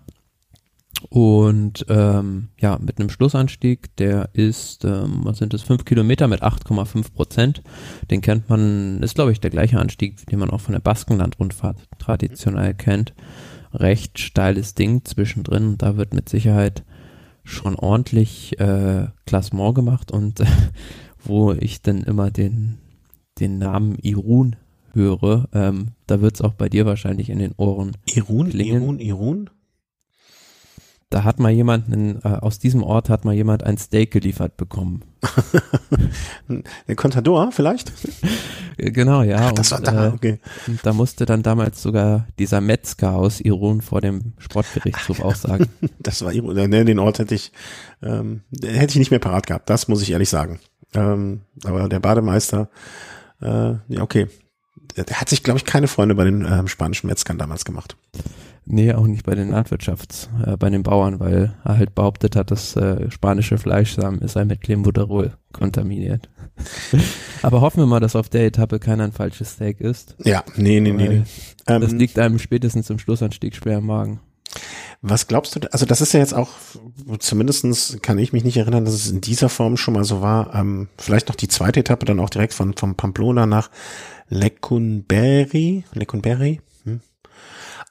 Speaker 2: Und ähm, ja, mit einem Schlussanstieg, der ist, ähm, was sind das, 5 Kilometer mit 8,5 Prozent. Den kennt man, ist glaube ich der gleiche Anstieg, den man auch von der Baskenland-Rundfahrt traditionell kennt. Recht steiles Ding zwischendrin. Da wird mit Sicherheit schon ordentlich äh, Klassement gemacht und äh, wo ich dann immer den den Namen Irun höre, ähm, da wird es auch bei dir wahrscheinlich in den Ohren
Speaker 1: Irun, klingen. Irun, Irun?
Speaker 2: Da hat mal jemand, einen, äh, aus diesem Ort hat mal jemand ein Steak geliefert bekommen.
Speaker 1: Der Contador vielleicht?
Speaker 2: genau, ja.
Speaker 1: Ach, das und, war da, äh, okay.
Speaker 2: Und da musste dann damals sogar dieser Metzger aus Irun vor dem Sportgerichtshof auch sagen.
Speaker 1: das war Irun, ne, den Ort hätte ich, ähm, hätte ich nicht mehr parat gehabt, das muss ich ehrlich sagen. Ähm, aber der Bademeister äh, ja, okay. Der hat sich, glaube ich, keine Freunde bei den äh, spanischen Metzgern damals gemacht.
Speaker 2: Nee, auch nicht bei den Landwirtschafts, äh, bei den Bauern, weil er halt behauptet hat, dass äh, spanische Fleischsamen sei mit Clenbuterol kontaminiert. Aber hoffen wir mal, dass auf der Etappe keiner ein falsches Steak ist.
Speaker 1: Ja, nee, nee, nee.
Speaker 2: Das ähm, liegt einem spätestens zum Schlussanstieg schwer im Magen.
Speaker 1: Was glaubst du, also das ist ja jetzt auch, zumindestens kann ich mich nicht erinnern, dass es in dieser Form schon mal so war, ähm, vielleicht noch die zweite Etappe dann auch direkt von, von Pamplona nach Lecunberri, Lecunberri, hm.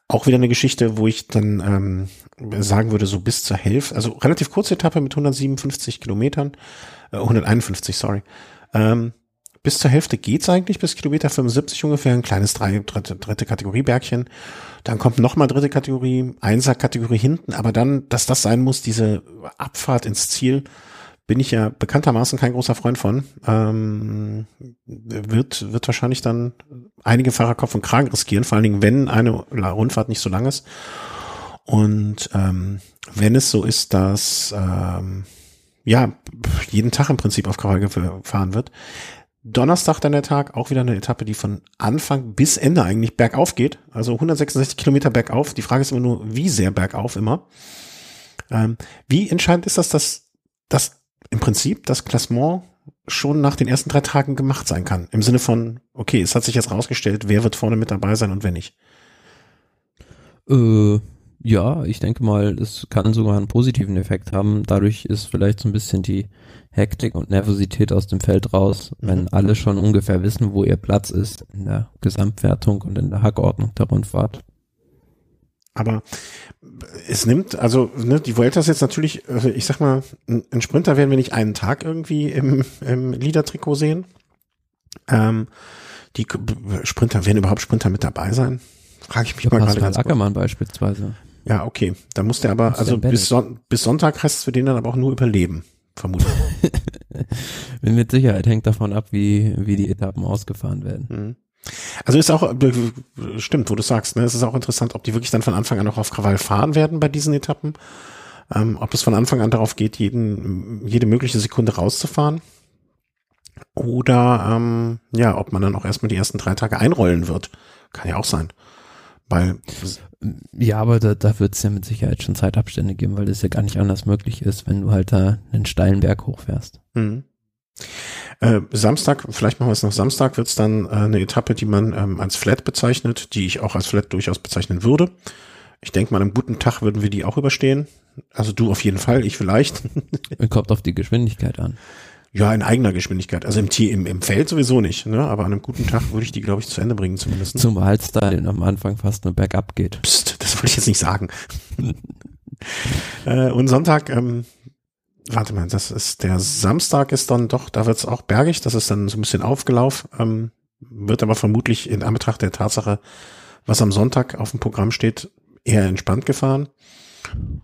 Speaker 1: auch wieder eine Geschichte, wo ich dann ähm, sagen würde, so bis zur Hälfte, also relativ kurze Etappe mit 157 Kilometern, äh, 151, sorry, ähm, bis zur Hälfte geht's eigentlich, bis Kilometer 75 ungefähr, ein kleines drei, dritte, dritte Kategorie Bergchen. Dann kommt nochmal dritte Kategorie, Einser Kategorie hinten, aber dann, dass das sein muss, diese Abfahrt ins Ziel, bin ich ja bekanntermaßen kein großer Freund von. Ähm, wird, wird wahrscheinlich dann einige Fahrer Kopf und Kragen riskieren, vor allen Dingen, wenn eine Rundfahrt nicht so lang ist. Und ähm, wenn es so ist, dass ähm, ja jeden Tag im Prinzip auf Krawall gefahren wird, Donnerstag dann der Tag, auch wieder eine Etappe, die von Anfang bis Ende eigentlich bergauf geht. Also 166 Kilometer bergauf. Die Frage ist immer nur, wie sehr bergauf immer. Ähm, wie entscheidend ist das, dass, dass im Prinzip das Klassement schon nach den ersten drei Tagen gemacht sein kann? Im Sinne von, okay, es hat sich jetzt rausgestellt, wer wird vorne mit dabei sein und wer nicht.
Speaker 2: Äh, ja, ich denke mal, es kann sogar einen positiven Effekt haben. Dadurch ist vielleicht so ein bisschen die Hektik und Nervosität aus dem Feld raus, wenn mhm. alle schon ungefähr wissen, wo ihr Platz ist in der Gesamtwertung und in der Hackordnung der Rundfahrt.
Speaker 1: Aber es nimmt, also ne, die Vuelta ist jetzt natürlich, also ich sag mal, ein Sprinter werden wir nicht einen Tag irgendwie im, im Liedertrikot sehen. Ähm, die Sprinter werden überhaupt Sprinter mit dabei sein? Frage ich mich
Speaker 2: ja,
Speaker 1: mal
Speaker 2: gerade ganz Ackermann kurz. beispielsweise.
Speaker 1: Ja, okay. Da muss der aber, also bis, Son bis Sonntag heißt es für den dann aber auch nur überleben, vermutlich.
Speaker 2: Mit Sicherheit hängt davon ab, wie, wie die Etappen ausgefahren werden. Mhm.
Speaker 1: Also ist auch, äh, stimmt, wo du sagst, ne, es ist auch interessant, ob die wirklich dann von Anfang an noch auf Krawall fahren werden bei diesen Etappen. Ähm, ob es von Anfang an darauf geht, jeden, jede mögliche Sekunde rauszufahren. Oder ähm, ja, ob man dann auch erstmal die ersten drei Tage einrollen wird. Kann ja auch sein. Weil
Speaker 2: ja, aber da, da wird es ja mit Sicherheit schon Zeitabstände geben, weil das ja gar nicht anders möglich ist, wenn du halt da einen steilen Berg hochfährst. Mhm.
Speaker 1: Äh, Samstag, vielleicht machen wir es noch Samstag, wird es dann äh, eine Etappe, die man ähm, als Flat bezeichnet, die ich auch als Flat durchaus bezeichnen würde. Ich denke mal, einem guten Tag würden wir die auch überstehen. Also du auf jeden Fall, ich vielleicht.
Speaker 2: Kommt auf die Geschwindigkeit an.
Speaker 1: Ja, in eigener Geschwindigkeit. Also im, im, im Feld sowieso nicht, ne? aber an einem guten Tag würde ich die, glaube ich, zu Ende bringen zumindest.
Speaker 2: Zumal es da am Anfang fast nur bergab geht.
Speaker 1: Psst, das wollte ich jetzt nicht sagen. äh, und Sonntag, ähm, warte mal, das ist der Samstag ist dann doch, da wird es auch bergig, das ist dann so ein bisschen aufgelaufen, ähm, wird aber vermutlich in Anbetracht der Tatsache, was am Sonntag auf dem Programm steht, eher entspannt gefahren.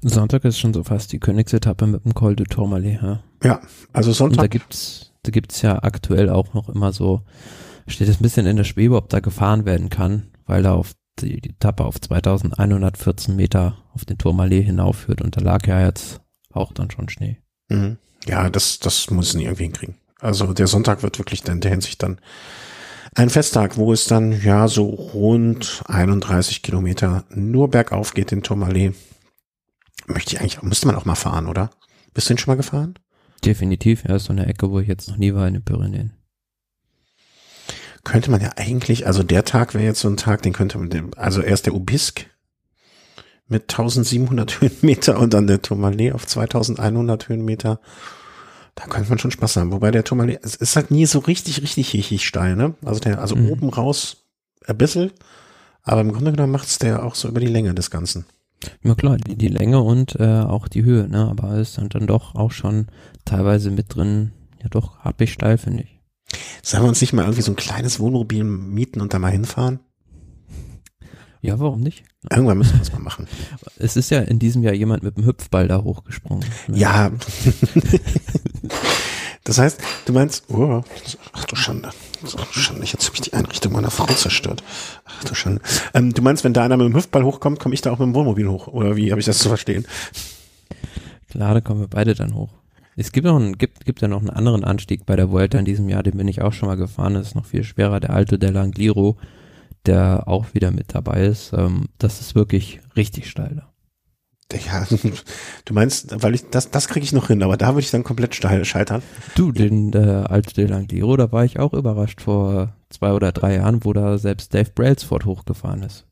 Speaker 2: Sonntag ist schon so fast die Königsetappe mit dem Col de Tourmalet, ja.
Speaker 1: Ja, also Sonntag.
Speaker 2: Und da gibt's, da gibt's ja aktuell auch noch immer so, steht es ein bisschen in der Schwebe, ob da gefahren werden kann, weil da auf die, die Etappe auf 2114 Meter auf den Tourmalet hinaufführt und da lag ja jetzt auch dann schon Schnee.
Speaker 1: Mhm. Ja, das, das muss nie irgendwie hinkriegen. Also der Sonntag wird wirklich in der Hinsicht dann ein Festtag, wo es dann ja so rund 31 Kilometer nur bergauf geht in Tourmalet. Möchte ich eigentlich, müsste man auch mal fahren, oder? Bist du denn schon mal gefahren?
Speaker 2: Definitiv, ja, ist so eine Ecke, wo ich jetzt noch nie war in den Pyrenäen.
Speaker 1: Könnte man ja eigentlich, also der Tag wäre jetzt so ein Tag, den könnte man, also erst der Ubisk mit 1700 Höhenmeter und dann der Tourmalet auf 2100 Höhenmeter. Da könnte man schon Spaß haben. Wobei der Tourmalet, es ist halt nie so richtig, richtig, richtig steil, ne? Also der, also mhm. oben raus ein bisschen, aber im Grunde genommen macht's der auch so über die Länge des Ganzen.
Speaker 2: Ja klar, die, die Länge und äh, auch die Höhe, ne? Aber es ist dann doch auch schon teilweise mit drin, ja doch, happig steil, finde ich.
Speaker 1: Sollen wir uns nicht mal irgendwie so ein kleines Wohnmobil mieten und da mal hinfahren?
Speaker 2: Ja, warum nicht?
Speaker 1: Irgendwann müssen wir das mal machen.
Speaker 2: Es ist ja in diesem Jahr jemand mit dem Hüpfball da hochgesprungen.
Speaker 1: Ne? Ja. das heißt, du meinst, oh, ach du Schande. Schande, jetzt habe ich die Einrichtung meiner Frau zerstört. Ach du Schande. Ähm, du meinst, wenn da einer mit dem Hüpfball hochkommt, komme ich da auch mit dem Wohnmobil hoch? Oder wie habe ich das zu verstehen?
Speaker 2: Klar, da kommen wir beide dann hoch. Es gibt noch einen, gibt, gibt ja noch einen anderen Anstieg bei der Vuelta in diesem Jahr, den bin ich auch schon mal gefahren, das ist noch viel schwerer, der alte der Langliro, der auch wieder mit dabay ist. Ähm, das ist wirklich richtig steil.
Speaker 1: Ja, du meinst, weil ich das, das kriege ich noch hin, aber da würde ich dann komplett steil scheitern.
Speaker 2: Du, den der alte De Langliro, da war ich auch überrascht vor zwei oder drei Jahren, wo da selbst Dave Brailsford hochgefahren ist.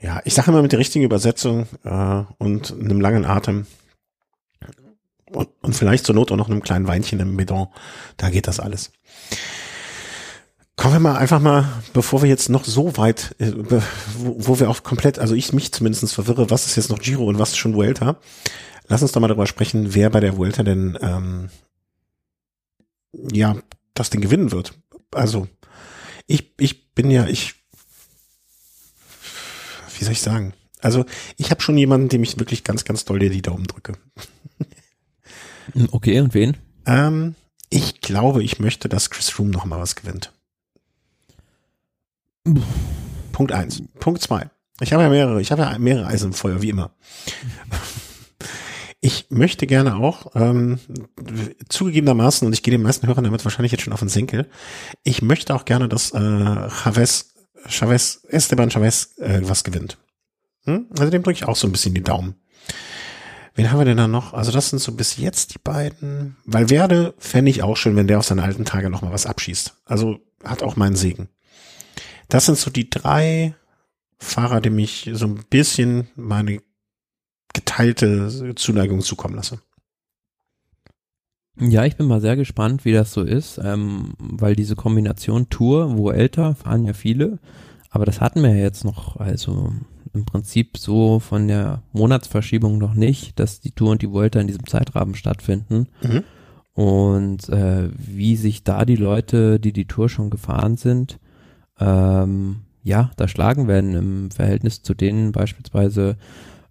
Speaker 1: Ja, ich sage immer mit der richtigen Übersetzung äh, und einem langen Atem und, und vielleicht zur Not auch noch einem kleinen Weinchen im Bidon, da geht das alles. Kommen wir mal einfach mal, bevor wir jetzt noch so weit, äh, wo, wir auch komplett, also ich mich zumindest verwirre, was ist jetzt noch Giro und was ist schon Vuelta. Lass uns doch mal darüber sprechen, wer bei der Vuelta denn ähm, ja das Ding gewinnen wird. Also ich, ich bin ja, ich, wie soll ich sagen? Also ich habe schon jemanden, dem ich wirklich ganz, ganz doll dir die Daumen drücke.
Speaker 2: Okay, und wen?
Speaker 1: Ähm, ich glaube, ich möchte, dass Chris Froome noch mal was gewinnt. Punkt eins. Punkt zwei. Ich habe ja mehrere, ich habe ja mehrere Eisen im Feuer, wie immer. Ich möchte gerne auch, ähm, zugegebenermaßen, und ich gehe den meisten Hörern damit wahrscheinlich jetzt schon auf den Senkel, ich möchte auch gerne, dass äh, Chavez, Chavez, Esteban Chavez äh, was gewinnt. Hm? Also dem drücke ich auch so ein bisschen die Daumen. Wen haben wir denn da noch? Also das sind so bis jetzt die beiden. Weil Werde fände ich auch schön, wenn der auf seine alten Tage noch mal was abschießt. Also hat auch meinen Segen. Das sind so die drei Fahrer, die mich so ein bisschen meine geteilte Zuneigung zukommen lasse.
Speaker 2: Ja, ich bin mal sehr gespannt, wie das so ist, ähm, weil diese Kombination Tour, wo älter, fahren ja viele, aber das hatten wir ja jetzt noch, also im Prinzip so von der Monatsverschiebung noch nicht, dass die Tour und die Volta in diesem Zeitrahmen stattfinden. Mhm. Und äh, wie sich da die Leute, die die Tour schon gefahren sind, ähm, ja, da schlagen werden im Verhältnis zu denen beispielsweise,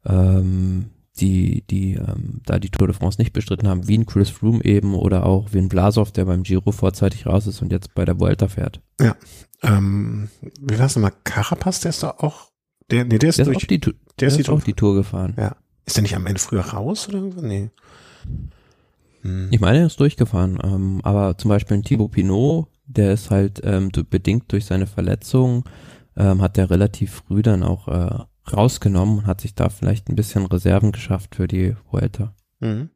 Speaker 2: ähm, die, die ähm, da die Tour de France nicht bestritten haben, wie ein Chris Froome eben oder auch wie ein Blasov, der beim Giro vorzeitig raus ist und jetzt bei der Vuelta fährt.
Speaker 1: Ja. Ähm, wie war es nochmal? Carapaz, der ist da auch, der, nee, der ist,
Speaker 2: der
Speaker 1: durch,
Speaker 2: ist, die, der, der ist, ist auch die Tour gefahren.
Speaker 1: Ja. Ist der nicht am Ende früher raus oder so? Nee.
Speaker 2: Hm. Ich meine, er ist durchgefahren, ähm, aber zum Beispiel ein Thibaut Pinot, der ist halt ähm, bedingt durch seine Verletzung, ähm, hat der relativ früh dann auch äh, rausgenommen und hat sich da vielleicht ein bisschen Reserven geschafft für die Vuelta. Mhm.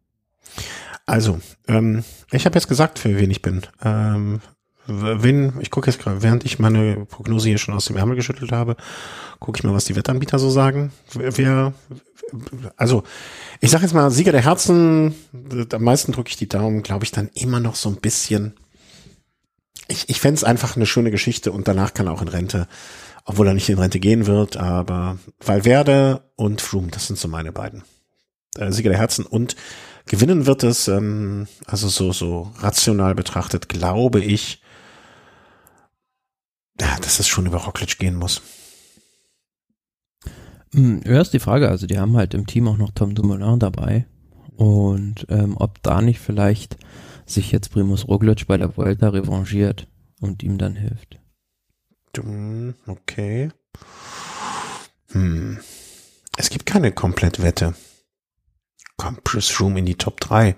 Speaker 1: Also, ähm, ich habe jetzt gesagt, für wen ich bin. Ähm, wenn, ich gucke jetzt gerade, während ich meine Prognose hier schon aus dem Ärmel geschüttelt habe, gucke ich mal, was die Wettanbieter so sagen. Wer, also, ich sage jetzt mal, Sieger der Herzen, am meisten drücke ich die Daumen, glaube ich, dann immer noch so ein bisschen. Ich, ich fände es einfach eine schöne Geschichte und danach kann er auch in Rente obwohl er nicht in Rente gehen wird, aber Valverde und Froome, das sind so meine beiden. Äh, Sieger der Herzen und gewinnen wird es, ähm, also so, so rational betrachtet, glaube ich, ja, dass es schon über Roglic gehen muss.
Speaker 2: Hm, ja, ist die Frage, also die haben halt im Team auch noch Tom Dumoulin dabei und ähm, ob da nicht vielleicht sich jetzt Primus Roglic bei der Vuelta revanchiert und ihm dann hilft.
Speaker 1: Okay. Hm. Es gibt keine Komplettwette. Kommt Chris Room in die Top 3?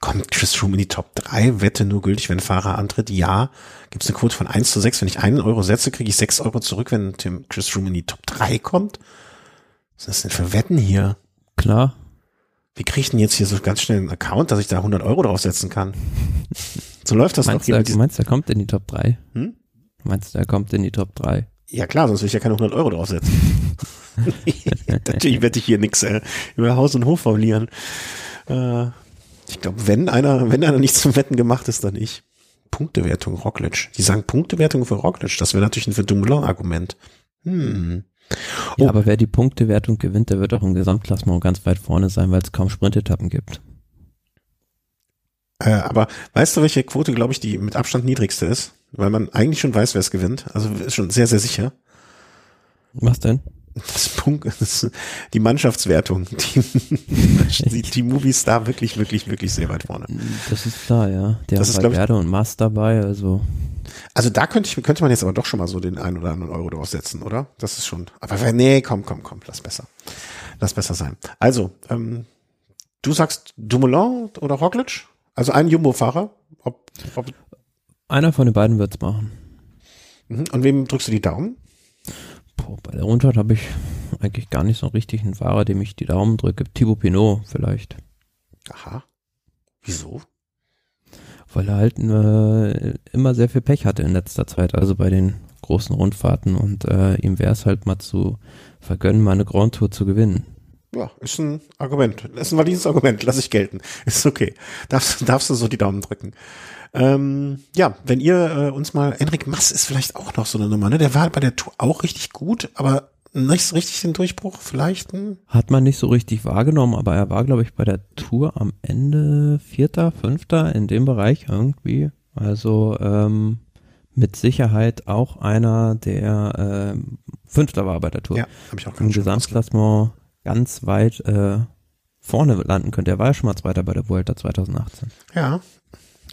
Speaker 1: Kommt Chris Room in die Top 3? Wette nur gültig, wenn Fahrer antritt? Ja. Gibt es eine Quote von 1 zu 6? Wenn ich einen Euro setze, kriege ich 6 Euro zurück, wenn Tim Chris Room in die Top 3 kommt? Was ist das denn für Wetten hier?
Speaker 2: Klar.
Speaker 1: Wie kriege ich denn jetzt hier so ganz schnell einen Account, dass ich da 100 Euro draufsetzen kann? So läuft das
Speaker 2: meinst
Speaker 1: doch.
Speaker 2: Du, meinst du, er kommt in die Top 3? Hm? Meinst du, er kommt in die Top 3?
Speaker 1: Ja klar, sonst will ich ja keine 100 Euro draufsetzen. Natürlich werde ich hier nichts äh, über Haus und Hof verlieren. Äh, ich glaube, wenn einer, wenn einer nicht zum Wetten gemacht ist, dann ich. Punktewertung Rockledge. Die sagen Punktewertung für Rockledge. Das wäre natürlich ein für Dumoulin-Argument. Hm.
Speaker 2: Oh. Ja, aber wer die Punktewertung gewinnt, der wird auch im Gesamtklassement ganz weit vorne sein, weil es kaum Sprintetappen gibt.
Speaker 1: Äh, aber weißt du, welche Quote, glaube ich, die mit Abstand niedrigste ist? Weil man eigentlich schon weiß, wer es gewinnt. Also ist schon sehr, sehr sicher.
Speaker 2: Was denn?
Speaker 1: Das Punkt, das, die Mannschaftswertung. Die, die, die Movies da wirklich, wirklich, wirklich sehr weit vorne.
Speaker 2: Das ist klar, ja. Der das hat Werde und Mass dabei, also.
Speaker 1: Also da könnte ich, könnte man jetzt aber doch schon mal so den einen oder anderen Euro draufsetzen, oder? Das ist schon. Aber nee, komm, komm, komm, lass besser. Lass besser sein. Also, ähm, du sagst Dumoulin oder Roglic? Also ein Jumbo-Fahrer? Ob,
Speaker 2: ob Einer von den beiden wird's machen.
Speaker 1: Mhm. Und wem drückst du die Daumen?
Speaker 2: Boah, bei der Rundfahrt habe ich eigentlich gar nicht so richtig einen Fahrer, dem ich die Daumen drücke. Thibaut Pinot vielleicht.
Speaker 1: Aha. Wieso?
Speaker 2: Weil er halt äh, immer sehr viel Pech hatte in letzter Zeit, also bei den großen Rundfahrten und äh, ihm wäre es halt mal zu vergönnen, mal eine Grand Tour zu gewinnen
Speaker 1: ja, ist ein Argument. Ist ein valides Argument, lass ich gelten. Ist okay. Darfst, darfst du so die Daumen drücken. Ähm, ja, wenn ihr äh, uns mal, Enrik Mass ist vielleicht auch noch so eine Nummer, ne? Der war bei der Tour auch richtig gut, aber nicht so richtig den Durchbruch vielleicht. Hm?
Speaker 2: Hat man nicht so richtig wahrgenommen, aber er war, glaube ich, bei der Tour am Ende Vierter, Fünfter in dem Bereich irgendwie. Also ähm, mit Sicherheit auch einer, der äh, Fünfter war bei der Tour.
Speaker 1: Ja, habe ich auch
Speaker 2: Im Gesamtklassement ganz weit äh, vorne landen könnte. Er war ja schon mal Zweiter bei der Vuelta 2018.
Speaker 1: Ja.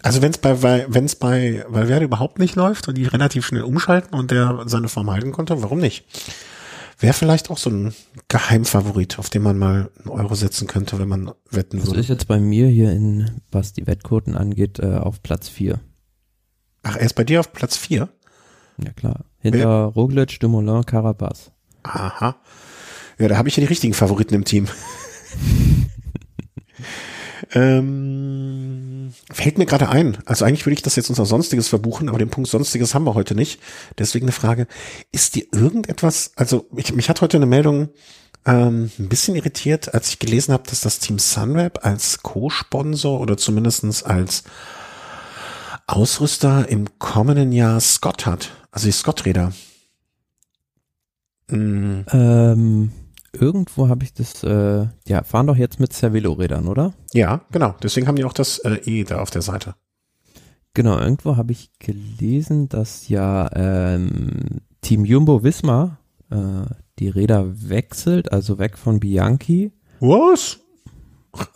Speaker 1: Also wenn es bei wenn es bei Valverde überhaupt nicht läuft und die relativ schnell umschalten und der seine Form halten konnte, warum nicht? Wäre vielleicht auch so ein Geheimfavorit, auf den man mal einen Euro setzen könnte, wenn man wetten
Speaker 2: Das
Speaker 1: würde.
Speaker 2: ist jetzt bei mir hier in, was die Wettquoten angeht, äh, auf Platz 4.
Speaker 1: Ach, er ist bei dir auf Platz vier.
Speaker 2: Ja klar. Hinter Roglic, Dumoulin, Carapaz.
Speaker 1: Aha. Ja, da habe ich ja die richtigen Favoriten im Team. ähm, fällt mir gerade ein. Also eigentlich würde ich das jetzt unter Sonstiges verbuchen, aber den Punkt Sonstiges haben wir heute nicht. Deswegen eine Frage. Ist dir irgendetwas, also ich, mich hat heute eine Meldung ähm, ein bisschen irritiert, als ich gelesen habe, dass das Team Sunweb als Co-Sponsor oder zumindestens als Ausrüster im kommenden Jahr Scott hat. Also die Scott-Räder. Mm,
Speaker 2: Ähm, irgendwo habe ich das, äh, ja, fahren doch jetzt mit Cervelo-Rädern, oder?
Speaker 1: Ja, genau. Deswegen haben die auch das äh, E da auf der Seite.
Speaker 2: Genau, irgendwo habe ich gelesen, dass ja ähm, Team Jumbo Visma äh, die Räder wechselt, also weg von Bianchi.
Speaker 1: Was?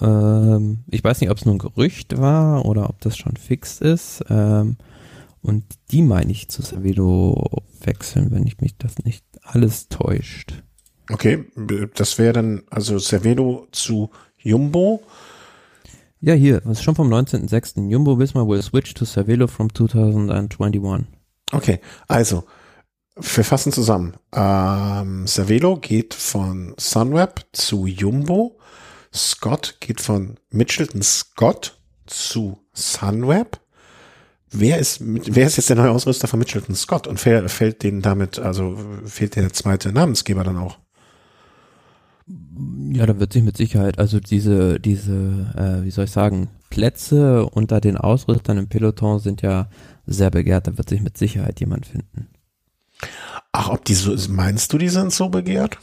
Speaker 2: Ähm, ich weiß nicht, ob es nur ein Gerücht war oder ob das schon fix ist. Ähm, und die meine ich zu Cervelo wechseln, wenn ich mich das nicht alles täuscht.
Speaker 1: Okay, das wäre dann also Cervelo zu Jumbo.
Speaker 2: Ja, hier, das ist schon vom 19.06. Jumbo Visma will switch to Cervelo from 2021.
Speaker 1: Okay, also wir fassen zusammen. Ähm, Cervelo geht von Sunweb zu Jumbo. Scott geht von Mitchelton Scott zu Sunweb. Wer ist, wer ist jetzt der neue Ausrüster von Mitchelton Scott? Und fäll- fällt denen damit, also fehlt der zweite Namensgeber dann auch?
Speaker 2: Ja, da wird sich mit Sicherheit, also diese, diese, äh, wie soll ich sagen, Plätze unter den Ausrüstern im Peloton sind ja sehr begehrt, da wird sich mit Sicherheit jemand finden.
Speaker 1: Ach, ob die so, meinst du, die sind so begehrt?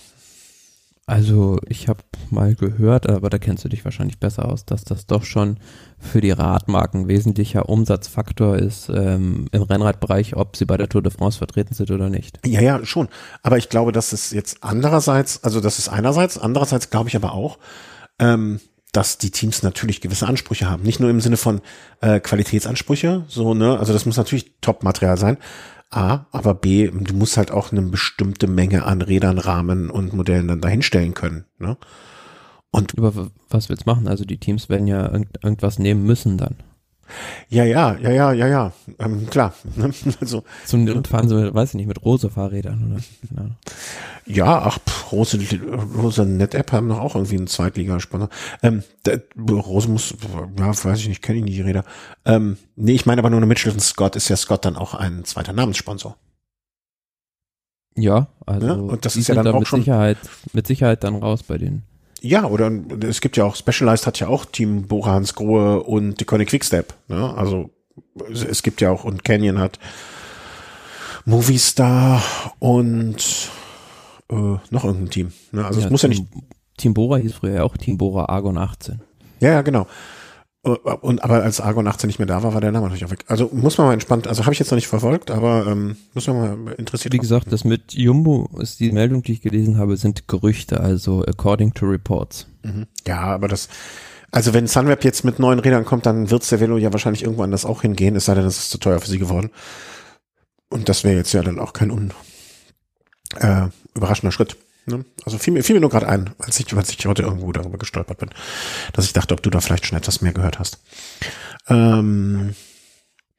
Speaker 2: Also ich habe mal gehört, aber da kennst du dich wahrscheinlich besser aus, dass das doch schon für die Radmarken wesentlicher Umsatzfaktor ist ähm, im Rennradbereich, ob sie bei der Tour de France vertreten sind oder nicht.
Speaker 1: Ja, ja, schon. Aber ich glaube, dass es jetzt andererseits, also das ist einerseits, andererseits glaube ich aber auch, ähm, dass die Teams natürlich gewisse Ansprüche haben. Nicht nur im Sinne von äh, Qualitätsansprüche, so, ne, also das muss natürlich Top-Material sein. A, aber B, du musst halt auch eine bestimmte Menge an Rädern, Rahmen und Modellen dann dahinstellen können. Ne? Und
Speaker 2: Aber w- was willst du machen? Also die Teams werden ja irgend, irgendwas nehmen müssen dann.
Speaker 1: Ja, ja, ja, ja, ja, ja, ähm, klar. Ne? Also
Speaker 2: Zum Not fahren sie, weiß ich nicht, mit rosa Fahrrädern oder. Ahnung.
Speaker 1: Ja, ach, pff, Rose, Rose Net-App haben noch auch irgendwie einen Zweitligasponsor. Ähm, der, Rose muss, ja, weiß ich nicht, kenne ich nicht die Räder. Ähm, nee, ich meine aber nur eine Mitchelton Scott ist ja Scott dann auch ein zweiter Namenssponsor.
Speaker 2: Ja, also
Speaker 1: Ja, und das ist ja dann
Speaker 2: da
Speaker 1: auch
Speaker 2: mit
Speaker 1: schon-
Speaker 2: Sicherheit, mit Sicherheit dann raus bei denen.
Speaker 1: Ja, oder es gibt ja auch, Specialized hat ja auch Team Bora Hans Grohe und die Koenig Quickstep. Ne? Also es, gibt ja auch, und Canyon hat Movistar und äh, noch irgendein Team. Ne? Also es muss ja nicht
Speaker 2: Team, Team Bora hieß früher ja auch Team Bora Argon 18.
Speaker 1: Ja, ja, genau. Und aber als Argon 18 nicht mehr da war, war der Name natürlich auch weg. Also muss man mal entspannt, also habe ich jetzt noch nicht verfolgt, aber ähm, muss man mal interessiert.
Speaker 2: Wie gesagt, das mit Jumbo ist die Meldung, die ich gelesen habe, sind Gerüchte, also according to reports.
Speaker 1: Mhm. Ja, aber das, also wenn Sunweb jetzt mit neuen Rädern kommt, dann wird der Velo ja wahrscheinlich irgendwo anders auch hingehen, es sei denn, es ist zu teuer für sie geworden. Und das wäre jetzt ja dann auch kein un, äh, überraschender Schritt. Ne? Also fiel mir, fiel mir nur gerade ein, als ich, als ich heute irgendwo darüber gestolpert bin, dass ich dachte, ob du da vielleicht schon etwas mehr gehört hast. Ähm,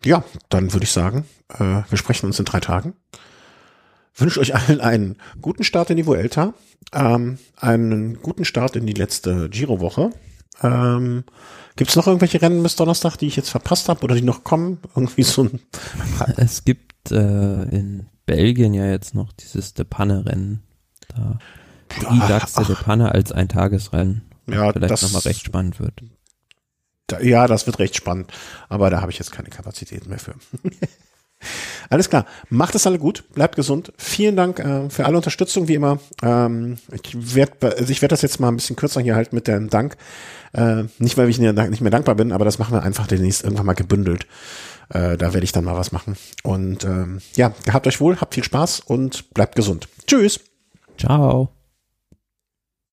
Speaker 1: ja, dann würde ich sagen, äh, wir sprechen uns in drei Tagen. Wünsche euch allen einen guten Start in die Vuelta, ähm, einen guten Start in die letzte Giro-Woche. Ähm, Gibt es noch irgendwelche Rennen bis Donnerstag, die ich jetzt verpasst habe oder die noch kommen? Irgendwie so ein
Speaker 2: Es gibt äh, in Belgien ja jetzt noch dieses De Panne-Rennen. Da die
Speaker 1: Ach,
Speaker 2: Dachse De Panne als ein Tagesrennen.
Speaker 1: Ja,
Speaker 2: Vielleicht
Speaker 1: das-
Speaker 2: nochmal recht spannend wird.
Speaker 1: Da, ja, das wird recht spannend, aber da habe ich jetzt keine Kapazitäten mehr für. Alles klar, macht es alle gut, bleibt gesund. Vielen Dank äh, für alle Unterstützung, wie immer. Ähm, ich werde also ich werd das jetzt mal ein bisschen kürzer hier halten mit dem Dank. Äh, nicht, weil ich nicht mehr dankbar bin, aber das machen wir einfach demnächst irgendwann mal gebündelt. Äh, da werde ich dann mal was machen. Und ähm, ja, gehabt euch wohl, habt viel Spaß und bleibt gesund. Tschüss.
Speaker 2: Ciao.